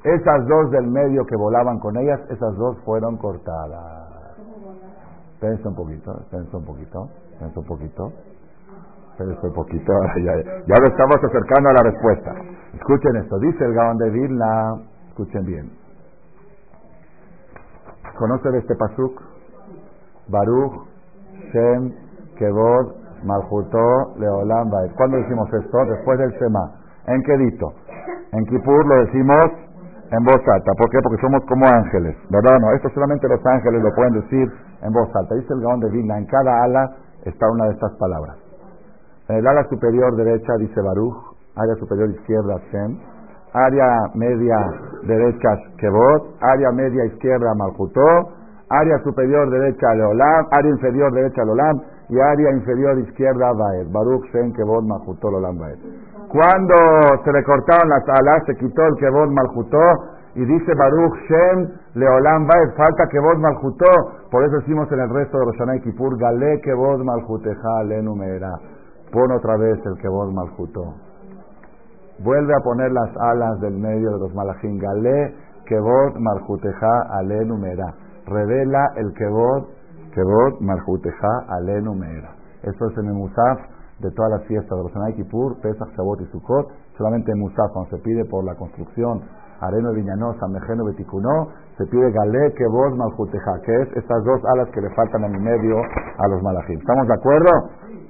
esas dos del medio que volaban con ellas, esas dos fueron cortadas. Pensa un poquito, pensa un poquito, pensa un poquito. Pensa un poquito, ya, ya lo estamos acercando a la respuesta. Escuchen esto, dice el Gaón de Vilna, escuchen bien. ¿Conocen este pasuk? Baruch, Shem, Kevod, Malchutó, Leolam, Baed. ¿Cuándo decimos esto? Después del Shema. ¿En qué dito? En Kippur lo decimos en voz alta. ¿Por qué? Porque somos como ángeles. ¿Verdad? No, esto solamente los ángeles lo pueden decir en voz alta. Dice el Gaón de Vilna, en cada ala está una de estas palabras. En el ala superior derecha dice Baruch, área superior izquierda Shem, área media derecha Kebot, área media izquierda Malchutó, área superior derecha Leolam, área inferior derecha Leolam y área inferior izquierda Baed. Baruch Shem Kebot Malchutó Leolam Baed. Cuando se le cortaron las alas, se quitó el Kebod Malchutó y dice Baruch Shem Leolam Baed, falta Kebod Malchutó. Por eso decimos en el resto de Roshanay Kipur, Gale Kebod Malchuteja Alenu Meera. Pon otra vez el Kebod Malchutó. Vuelve a poner las alas del medio de los malachim. Gale Kebod Malchuteja Alenu Meera. Revela el Kebod, Kebod Malchuteja Alenu Meera. Esto es en el Musaf de todas las fiestas de Rosanay Kippur, Pesach, Shabbat y Sukkot, solamente en Musaf, cuando se pide por la construcción Areno Viñanó, Mejeno Beticunó, se pide Galé, Kebos, Maljuteja, que es estas dos alas que le faltan en el medio a los malajim. ¿Estamos de acuerdo?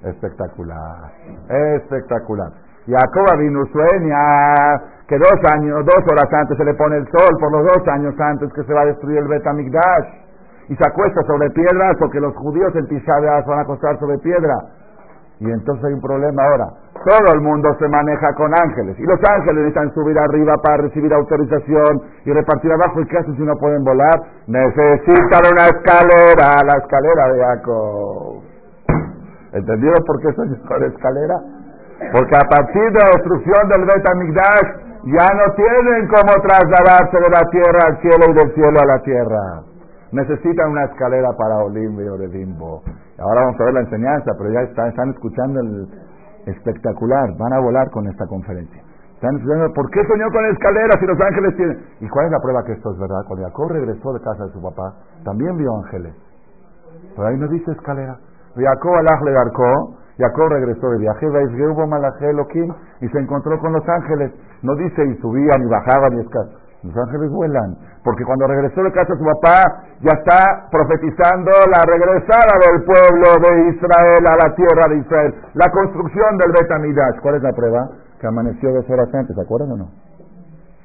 Espectacular, espectacular. Jacob vino sueña que dos años, dos horas antes se le pone el sol, por los dos años antes que se va a destruir el Betamigdash, y se acuesta sobre piedras, porque los judíos en Tisha van a acostar sobre piedra. Y entonces hay un problema ahora. Todo el mundo se maneja con ángeles. Y los ángeles necesitan subir arriba para recibir autorización y repartir abajo. ¿Y qué hacen si no pueden volar? Necesitan una escalera, la escalera de Jacob. ¿Entendido por qué soy con escalera? Porque a partir de la destrucción del Bet ya no tienen cómo trasladarse de la tierra al cielo y del cielo a la tierra. Necesitan una escalera para Olimpio de Bimbo. Ahora vamos a ver la enseñanza, pero ya están, escuchando el espectacular. Van a volar con esta conferencia. Están escuchando, ¿por qué soñó con escaleras si los ángeles tienen? ¿Y cuál es la prueba que esto es verdad? Cuando Jacob regresó de casa de su papá, también vio ángeles. Pero ahí no dice escalera. Jacob alaj le darcó, Jacob regresó de viaje, y se encontró con los ángeles. No dice y subían y bajaban y escaleras. Los ángeles vuelan. Porque cuando regresó de casa su papá, ya está profetizando la regresada del pueblo de Israel a la tierra de Israel. La construcción del Betamidash. ¿Cuál es la prueba? Que amaneció dos horas antes, ¿se acuerdan o no?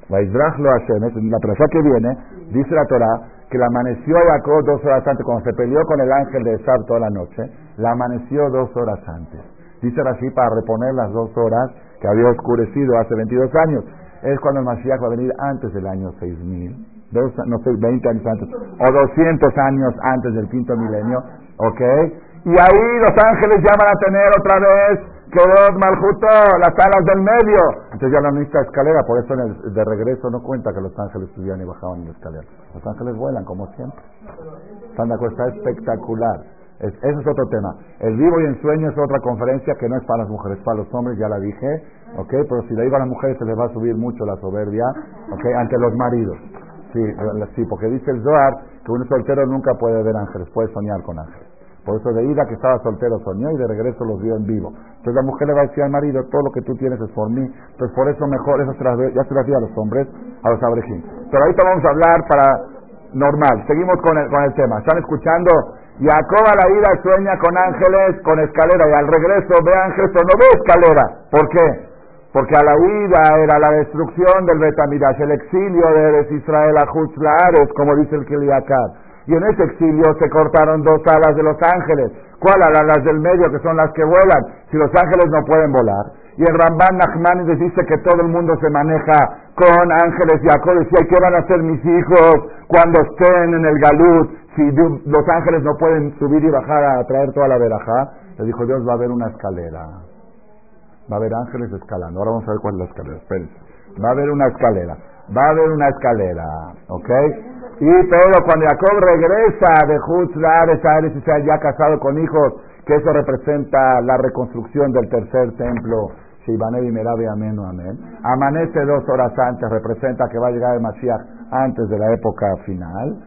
La prueba que viene, dice la Torah, que la amaneció Jacob dos horas antes, cuando se peleó con el ángel de Esab toda la noche, la amaneció dos horas antes. Dice así para reponer las dos horas que había oscurecido hace 22 años es cuando el Mashiach va a venir antes del año 6000, no sé, 20 años antes, o 200 años antes del quinto milenio, ¿ok? Y ahí los ángeles ya van a tener otra vez dos maljuto, las alas del medio. Entonces ya no necesita escalera, por eso en el, de regreso no cuenta que los ángeles subían y bajaban en la escalera. Los ángeles vuelan como siempre. Están de acuerdo, está espectacular. Es, ese es otro tema. El vivo y en sueño es otra conferencia que no es para las mujeres, para los hombres, ya la dije. ¿ok? Pero si le iba a las mujeres se les va a subir mucho la soberbia, ¿ok? Ante los maridos. Sí, sí, porque dice el Zohar que un soltero nunca puede ver ángeles, puede soñar con ángeles. Por eso de ida que estaba soltero soñó y de regreso los vio en vivo. Entonces la mujer le va a decir al marido, todo lo que tú tienes es por mí. Entonces por eso mejor, eso ya se las di a los hombres, a los abrejín. Pero ahorita vamos a hablar para normal. Seguimos con el, con el tema. ¿Están escuchando? Jacob a la ida sueña con ángeles, con escalera, y al regreso ve ángeles, pero no ve escalera. ¿Por qué? Porque a la huida era la destrucción del Betamidash, el exilio de Israel a Jutzlaares, como dice el Kiliakat. Y en ese exilio se cortaron dos alas de los ángeles. ¿Cuál? Las del medio, que son las que vuelan. Si los ángeles no pueden volar. Y el Ramban Nachmanides dice que todo el mundo se maneja con ángeles. Jacob decía, ¿qué van a hacer mis hijos cuando estén en el Galut? Si los ángeles no pueden subir y bajar a traer toda la verajá. Le dijo, Dios va a haber una escalera. Va a haber ángeles escalando. Ahora vamos a ver cuál es la escalera. Espérense. Va a haber una escalera. Va a haber una escalera. ¿Ok? Y pero cuando Jacob regresa de Hutzlar, y se ya casado con hijos, que eso representa la reconstrucción del tercer templo, Shibanev y Merabi, amén amén. Amanece dos horas antes, representa que va a llegar el Mashiach antes de la época final.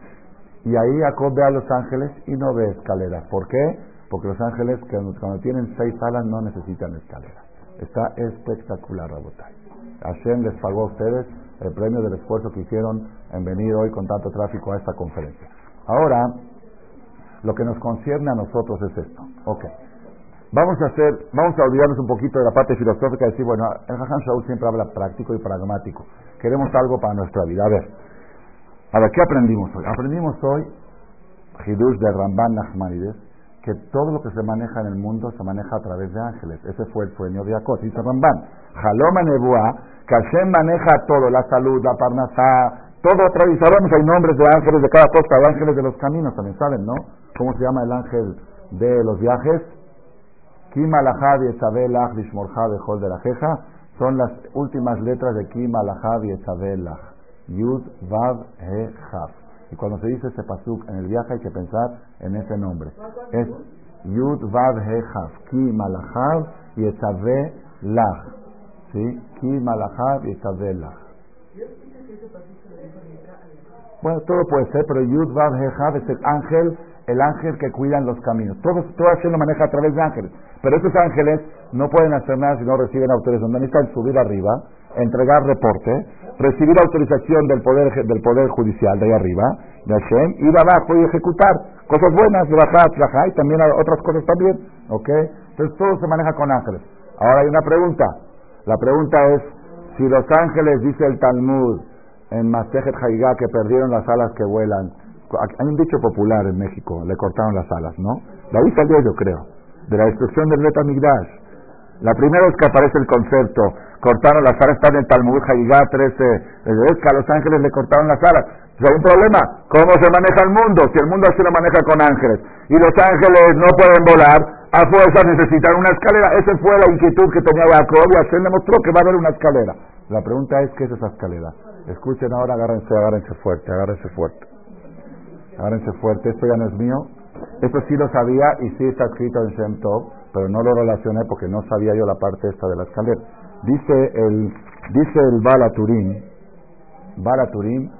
Y ahí Jacob ve a los ángeles y no ve escaleras. ¿Por qué? Porque los ángeles cuando tienen seis alas no necesitan escaleras. Está espectacular, Rabotay. Hashem les pagó a ustedes el premio del esfuerzo que hicieron en venir hoy con tanto tráfico a esta conferencia. Ahora, lo que nos concierne a nosotros es esto. Ok. Vamos a hacer, vamos a olvidarnos un poquito de la parte filosófica y decir, bueno, el Hajan Shaul siempre habla práctico y pragmático. Queremos algo para nuestra vida. A ver, a ver, ¿qué aprendimos hoy? Aprendimos hoy, Hidush de Ramban Nachmanides, que todo lo que se maneja en el mundo se maneja a través de ángeles. Ese fue el sueño de Jacob, dice Ramban. Jaloma Nebuá, que Hashem maneja todo, la salud, la parnasá, todo otra vez. Sabemos, hay nombres de ángeles de cada cosa, de ángeles de los caminos también, ¿saben, no? ¿Cómo se llama el ángel de los viajes? Kim alahab y Bejol de la Jeja son las últimas letras de Kim alahab y Yud, Vav, He, Jav. Y cuando se dice ese pasuk en el viaje hay que pensar en ese nombre. Es Yud Vav He Ki Malachav Yetzave Lach. ¿Sí? Ki Malachav Yetzave Lach. Bueno, todo puede ser, pero Yud Vav He es el ángel, el ángel que cuida en los caminos. Todo, todo así lo maneja a través de ángeles. Pero esos ángeles no pueden hacer nada si no reciben autorización. Necesitan subir arriba, entregar reporte, recibir autorización del poder del poder judicial de ahí arriba, de Hashem, ir abajo y ejecutar cosas buenas, y también otras cosas también, ¿ok? Entonces todo se maneja con ángeles. Ahora hay una pregunta. La pregunta es, si los ángeles, dice el Talmud, en Masejet Haigá, que perdieron las alas que vuelan, hay un dicho popular en México, le cortaron las alas, ¿no? De ahí salió yo creo, de la destrucción del Betamigdash. La primera vez que aparece el concepto, cortaron las alas, está en el Talmud, Haigá 13, es que a los ángeles le cortaron las alas. hay un problema, ¿cómo se maneja el mundo? Si el mundo así lo maneja con ángeles, y los ángeles no pueden volar, a fuerza necesitan una escalera. Esa fue la inquietud que tenía Jacob y Hashem demostró que va a haber una escalera. La pregunta es, ¿qué es esa escalera? Escuchen ahora, agárrense, agárrense fuerte, agárrense fuerte. Agárrense fuerte, esto ya no es mío. Esto sí lo sabía y sí está escrito en Shem Tov, pero no lo relacioné porque no sabía yo la parte esta de la escalera. Dice el, dice el Balaturim, Balaturim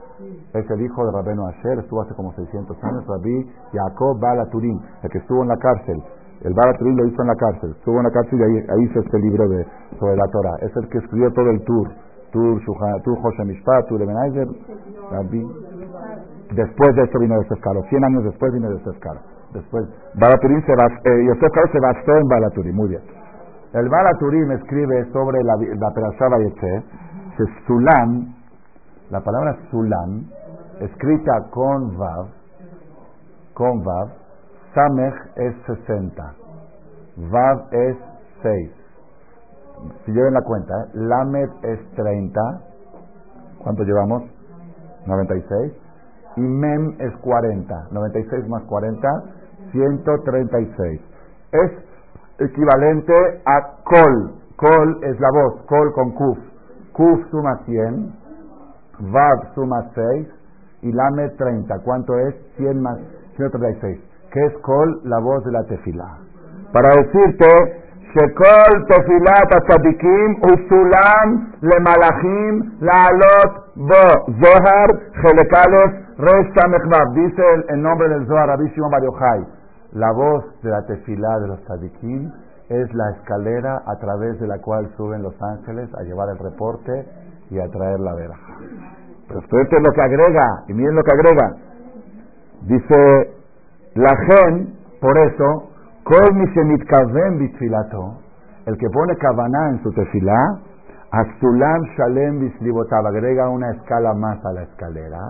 es el hijo de Rabeno Asher, estuvo hace como 600 años, Rabbi Jacob Balaturim, el que estuvo en la cárcel. El Balaturim lo hizo en la cárcel, estuvo en la cárcel y ahí, hizo este libro de, sobre la Torah. Es el que escribió todo el tour, Tur, José Mishpat, Tur Ebenaizer, Rabbi. Después de esto vino de Caro, 100 años después vino de Caro. Después, Balaturim se, eh, Yosef se bastó en Balaturim, muy bien. El Balaturim escribe sobre la, la Perashá Vayetze, Sulam, la palabra Sulam, escrita con Vav, con Vav, Samech es 60, Vav es 6. Si lleven la cuenta, ¿eh? Lamed es 30, ¿cuánto llevamos? 96. Y Mem es 40, 96 más 40, 136. Es equivalente a Kol. Kol es la voz, Kol con Kuf. Kuf suma 100, Vav suma 6 y Lame 30. ¿Cuánto es? 100 más 136. ¿Qué es Kol? La voz de la tefila. Para decirte, Tefilat tzadikim usulam le malachim la alot bo zohar chelekales resh Dice el, nombre del Zohar, Rabbi Shimon Bar la voz de la tefilá de los tzadikim es la escalera a través de la cual suben los ángeles a llevar el reporte y a traer la veraja. Pero esto es lo que agrega, y miren lo que agrega. Dice, la gen, por eso, el que pone kavaná en su tefilá, Azulam Shalem agrega una escala más a la escalera,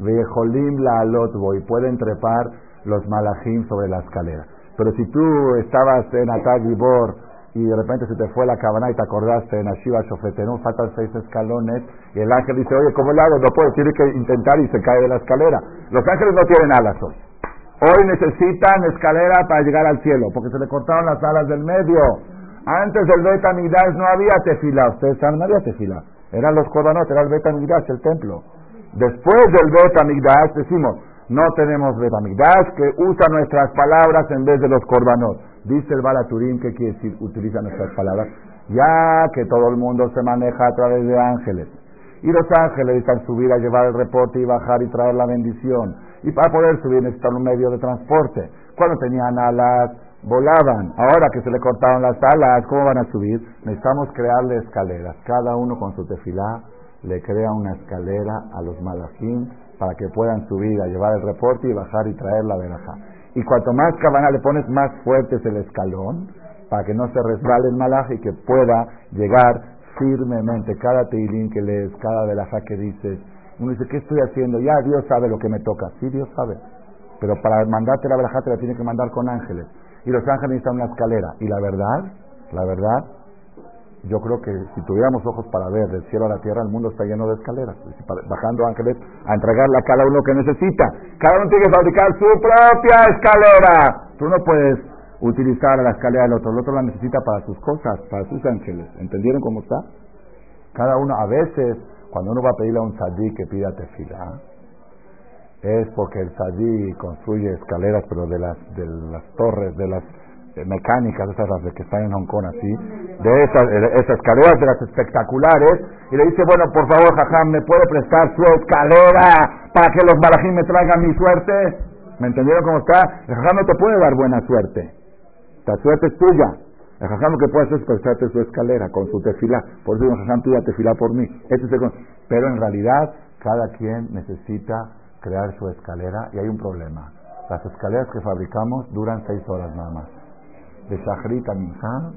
Vejolim la y pueden trepar los malajim sobre la escalera. Pero si tú estabas en Atagibor y de repente se te fue la cabana y te acordaste en Ashiva no faltan seis escalones y el ángel dice, oye, ¿cómo le hago? No puedo, tiene que intentar y se cae de la escalera. Los ángeles no tienen alas. Hoy necesitan escalera para llegar al cielo, porque se le cortaron las alas del medio. Antes del Betamigdash no había tefila, ustedes saben, no había tefila. Eran los korbanot, era el Betamigdash, el templo. Después del Betamigdash decimos, no tenemos Betamigdash que usa nuestras palabras en vez de los korbanot. Dice el Balaturín, ¿qué quiere decir? Utiliza nuestras palabras. Ya que todo el mundo se maneja a través de ángeles. Y los ángeles necesitan subir a llevar el reporte y bajar y traer la bendición. Y para poder subir necesitan un medio de transporte. Cuando tenían alas, volaban. Ahora que se le cortaron las alas, ¿cómo van a subir? Necesitamos crearle escaleras. Cada uno con su tefilá le crea una escalera a los malajín para que puedan subir a llevar el reporte y bajar y traer la veraja. Y cuanto más cabana le pones, más fuerte es el escalón, para que no se resbale el malaje y que pueda llegar firmemente. Cada teilín que lees, cada veraja que dices, uno dice, ¿qué estoy haciendo? Ya Dios sabe lo que me toca. Sí, Dios sabe. Pero para mandarte la veraja te la tiene que mandar con ángeles. Y los ángeles necesitan una escalera. Y la verdad, la verdad, yo creo que si tuviéramos ojos para ver del cielo a la tierra, el mundo está lleno de escaleras, bajando ángeles a entregarle a cada uno que necesita. Cada uno tiene que fabricar su propia escalera. Tú no puedes utilizar la escalera del otro, el otro la necesita para sus cosas, para sus ángeles. ¿Entendieron cómo está? Cada uno, a veces, cuando uno va a pedirle a un sadí que pida tefila, es porque el sadí construye escaleras, pero de las, de las torres, de las eh, mecánicas, esas las que están en Hong Kong así, de esas, escaleras de las espectaculares, y le dice, bueno, por favor, Jajam, ¿me puede prestar su escalera para que los balajín me traigan mi suerte? ¿Me entendieron cómo está? El Jajam no te puede dar buena suerte. La suerte es tuya. El Jajam lo que puede hacer es prestarte su escalera con su tefilá. Por eso el Jajam pida tefilá por mí. Este es Pero en realidad, cada quien necesita crear su escalera y hay un problema. Las escaleras que fabricamos duran seis horas nada más de Shahrit a Minha,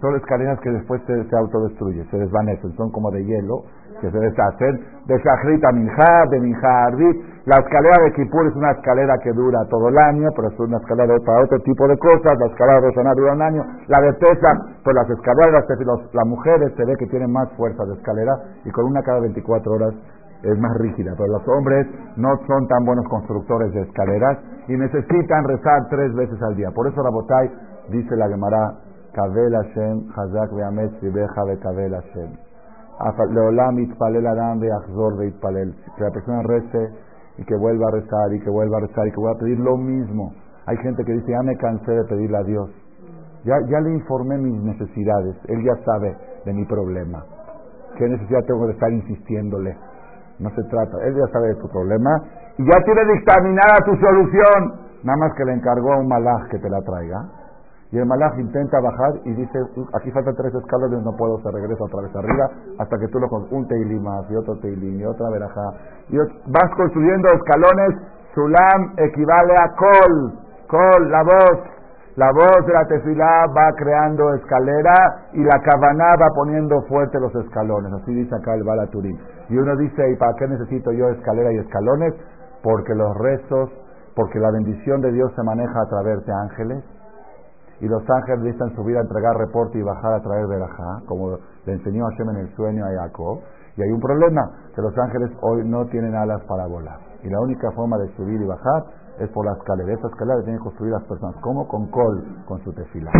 son escaleras que después se, se, autodestruyen, se desvanecen, son como de hielo que se deshacen. De Shahrit a de Minha a Arvit. La escalera de Kippur es una escalera que dura todo el año, pero es una escalera para otro tipo de cosas. La escalera de Rosana dura un año. La de Pesa, pues las escaleras, las mujeres se ve que tienen más fuerza de escalera y con una cada 24 horas es más rígida, pero los hombres no son tan buenos constructores de escaleras y necesitan rezar tres veces al día. Por eso Rabotai dice la Gemara, Kabel Hashem, Hazak ve'amet beja ve Kabel Hashem. Leolam itpalel adam ve'achzor ve'itpalel. Que la persona rece y que vuelva a rezar y que vuelva a rezar y que vuelva a pedir lo mismo. Hay gente que dice, ya me cansé de pedirle a Dios. Ya, ya le informé mis necesidades. Él ya sabe de mi problema. ¿Qué necesidad tengo de estar insistiéndole? No se trata. Él ya sabe de tu problema y ya tiene dictaminada tu solución. Nada más que le encargó a un malaj que te la traiga. Y el malaj intenta bajar y dice, aquí faltan tres escalones, no puedo, se regresa otra vez arriba, hasta que tú lo con un teilim más, y otro teilim, y otra verajá. Y vas construyendo escalones, sulam equivale a kol, kol, la voz. La voz de la tefilá va creando escalera y la cabana va poniendo fuerte los escalones. Así dice acá el Balaturín. Y uno dice, ¿y para qué necesito yo escalera y escalones? Porque los rezos, porque la bendición de Dios se maneja a través de ángeles. Y los ángeles necesitan subir a entregar reporte y bajar a traer verajá, como le enseñó Hashem en el sueño a Jacob. Y hay un problema, que los ángeles hoy no tienen alas para volar. Y la única forma de subir y bajar es por la escalera. Esa escalera tienen que construir las personas. ¿Cómo? Con col, con su tefila.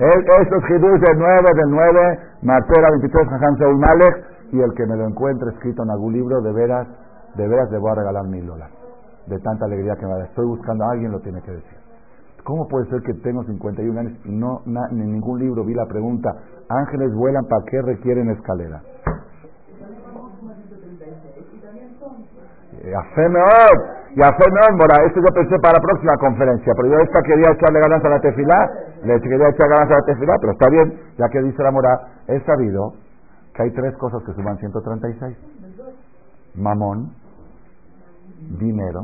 Estos jidús del 9, del 9, Martera 23, Jajam Saúl Malek, y el que me lo encuentre escrito en algún libro, de veras, de veras le voy a regalar mil dólares. De tanta alegría que me da. Estoy buscando a alguien, lo tiene que decir. ¿Cómo puede ser que tengo 51 años y no en ningún libro vi la pregunta, ángeles vuelan, ¿para qué requieren escalera? Y a Mora, esto yo pensé para la próxima conferencia, pero yo esta quería echarle ganas a la tefilá, le quería echar ganas a la tefilá, pero está bien, ya que dice la Mora, he sabido que hay tres cosas que suman 136. Mamón, dinero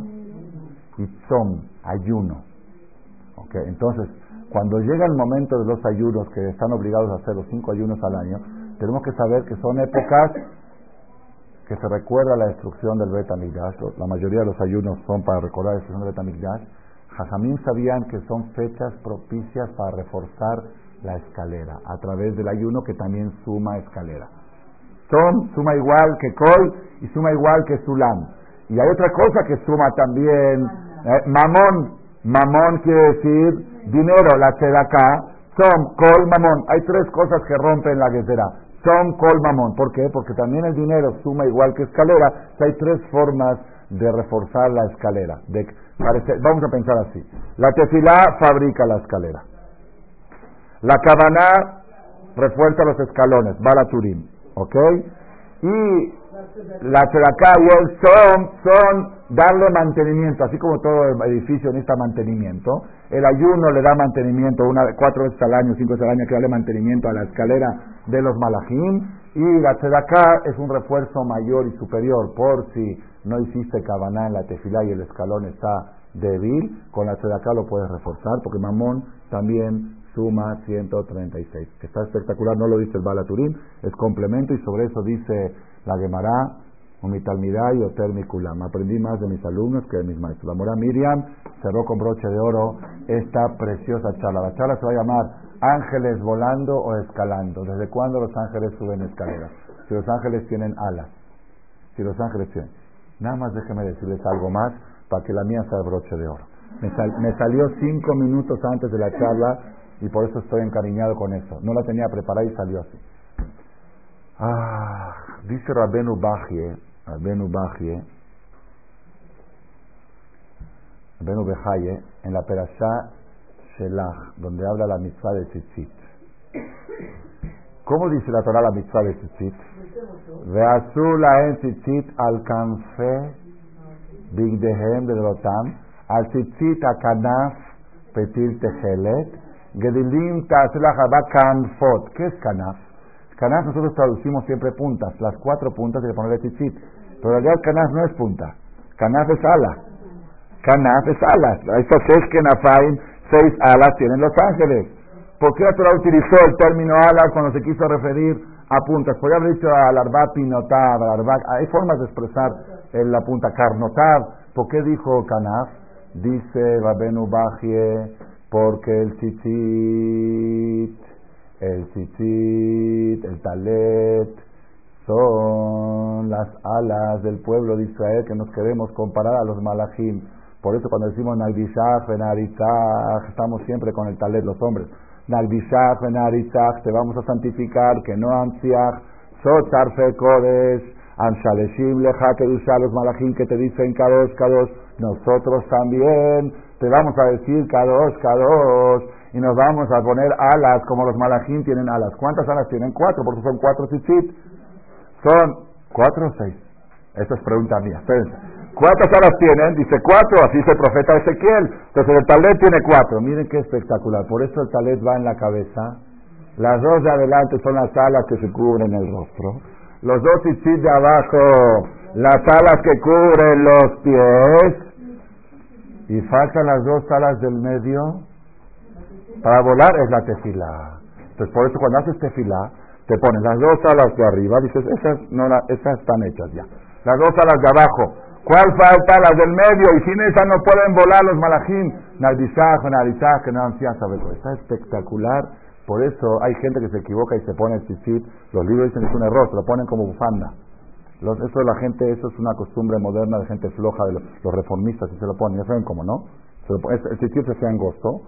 y tzom, ayuno. Entonces, cuando llega el momento de los ayunos, que están obligados a hacer los cinco ayunos al año, tenemos que saber que son épocas que se recuerda la destrucción del Betamigdash. La mayoría de los ayunos son para recordar la destrucción del Betamigdash. Jajamín sabían que son fechas propicias para reforzar la escalera, a través del ayuno que también suma escalera. Som suma igual que Kol y suma igual que Sulam. Y hay otra cosa que suma también, eh, Mamón. Mamón quiere decir dinero, la acá. Som, Kol, Mamón. Hay tres cosas que rompen la guerrera. Som, Kol, Mamón. ¿Por qué? Porque también el dinero suma igual que escalera. hay tres formas de reforzar la escalera. De, vamos a pensar así. La tefilá fabrica la escalera. La cabana refuerza los escalones, va turín. ¿Ok? Y la tzedakah y el son, son darle mantenimiento, así como todo edificio necesita mantenimiento. El ayuno le da mantenimiento una, cuatro veces al año, cinco veces al año, que darle mantenimiento a la escalera de los malajim. Y la tzedakah es un refuerzo mayor y superior por si no hiciste cabana en la tefilá y el escalón está débil, con la tzedakah lo puedes reforzar, porque Mamón también suma 136. Está espectacular, no lo dice el Balaturín, es complemento y sobre eso dice la Gemara, Umitalmidá y Otermikulam. Aprendí más de mis alumnos que de mis maestros. La Mora Miriam cerró con broche de oro esta preciosa charla. La charla se va a llamar Ángeles volando o escalando. ¿Desde cuándo los ángeles suben escaleras? Si los ángeles tienen alas. Si los ángeles tienen. Nada más déjeme decirles algo más para que la mía sea broche de oro. Me, salió cinco minutos antes de la charla y por eso estoy encariñado con eso. No la tenía preparada y salió así. Ah, dice Rabenu Bajie, Rabenu Bajie, Rabenu Bejaye, en la Perashá Shelach, donde habla la mitzvah de Tzitzit. ¿Cómo dice la Torah la mitzvah de Tzitzit? Veazula en Tzitzit alcancé bigdehem de rotam, al Tzitzit akanaf petil techelet, gedilim ta'aselach kanfot. ¿Qué es kanaf? Canaf nosotros traducimos siempre puntas, las cuatro puntas de ponerle tzitzit. Pero en realidad canaf no es punta, canaf es ala. Canaf es alas. Estas seis kenafaim, seis alas tienen los ángeles. ¿Por qué la utilizó el término alas cuando se quiso referir a puntas? Podría haber dicho al arba pinotav, al Hay formas de expresar en la punta carnotav. ¿Por qué dijo canaf? Dice Babenu Bajie, porque el tzitzit el tzitzit, el talet, son las alas del pueblo de Israel que nos queremos comparar a los malachim. Por eso cuando decimos Nagdishach, Benaritzach, estamos siempre con el talet los hombres. Nagdishach, Benaritzach, te vamos a santificar, que no Amsiach, Sotar Fekodes, Anshaleshim, Leja, Kedusha, los malachim que te dicen Kadosh, Kadosh, nosotros también te vamos a decir Kadosh, Kadosh y nos vamos a poner alas como los malajín tienen alas. ¿Cuántas alas tienen? Cuatro, porque son cuatro tzitzit. Son cuatro o seis. Esa es pregunta mía. ¿Cuántas alas tienen? Dice cuatro, así dice el profeta Ezequiel. Entonces el talet tiene cuatro. Miren qué espectacular. Por eso el talet va en la cabeza. Las dos de adelante son las alas que se cubren el rostro. Los dos tzitzit de abajo, las alas que cubren los pies. Y faltan las dos alas del medio para volar es la tefila. Entonces, por eso cuando haces tefila, te pones las dos alas de arriba, dices, esas, no esas están hechas ya. Las dos alas de abajo. ¿Cuál falta? Las del medio. Y sin esas no pueden volar los malajim. Nardizaj, Narizaj, que no Está espectacular. Por eso hay gente que se equivoca y se pone el tzitzit. Los libros dicen que es un error, se lo ponen como bufanda. eso de la gente, eso es una costumbre moderna de gente floja, de los, reformistas, y se lo ponen. Ya saben cómo, ¿no? Se lo, el tzitzit se hace angosto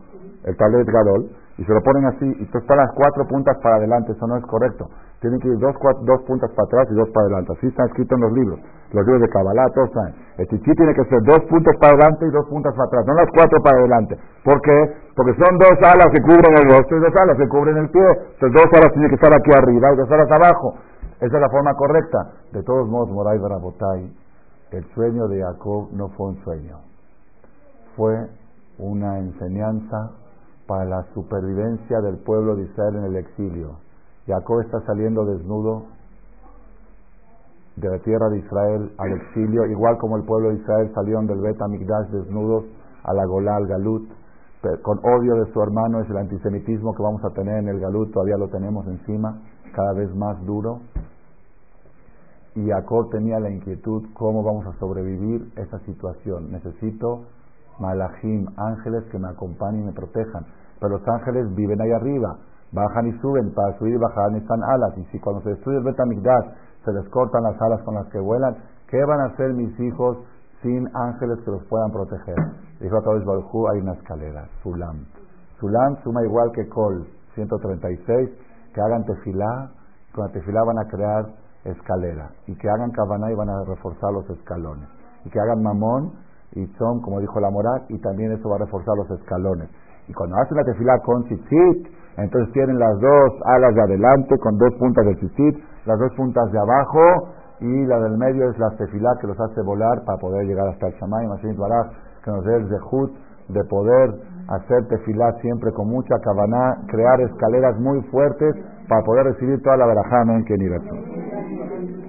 el talet gadol, y se lo ponen así, y entonces están las cuatro puntas para adelante, eso no es correcto. Tienen que ir dos, dos puntas para atrás y dos para adelante. Así está escrito en los libros. Los libros de Kabbalah, todos saben. El chichi tiene que ser dos puntos para adelante y dos puntas para atrás, no las cuatro para adelante. ¿Por qué? Porque son dos alas que cubren el rostro y dos alas que cubren el pie. Entonces dos alas tienen que estar aquí arriba y dos alas abajo. Esa es la forma correcta. De todos modos, Moray Barabotay, el sueño de Jacob no fue un sueño. Fue una enseñanza para la supervivencia del pueblo de Israel en el exilio. Jacob está saliendo desnudo de la tierra de Israel al exilio, igual como el pueblo de Israel salieron del Bet Amigdash desnudos a la Golá, al Galut, con odio de su hermano, es el antisemitismo que vamos a tener en el Galut, todavía lo tenemos encima, cada vez más duro. Y Jacob tenía la inquietud, ¿cómo vamos a sobrevivir esa situación? Necesito malachim, ángeles que me acompañen y me protejan. Pero los ángeles viven ahí arriba. bajan y suben, para subir y bajar necesitan alas. Y si cuando se destruye el Betamigdash se les cortan las alas con las que vuelan, ¿qué van a hacer mis hijos sin ángeles que los puedan proteger? Dijo a Barujú, hay una escalera, Sulam. Sulam suma igual que Kol, 136, que hagan tefilá, con la tefilá van a crear escalera, y que hagan kabaná y van a reforzar los escalones, y que hagan mamón y son, como dijo la Morat, y también eso va a reforzar los escalones. Y cuando hacen la tefilá con tzitzit, entonces tienen las dos alas de adelante con dos puntas de tzitzit, las dos puntas de abajo, y la del medio es la tefilá que los hace volar para poder llegar hasta el Shamayim, Baraj, que nos dé el zehut de poder hacer tefilá siempre con mucha cabana, crear escaleras muy fuertes para poder recibir toda la verajá, en que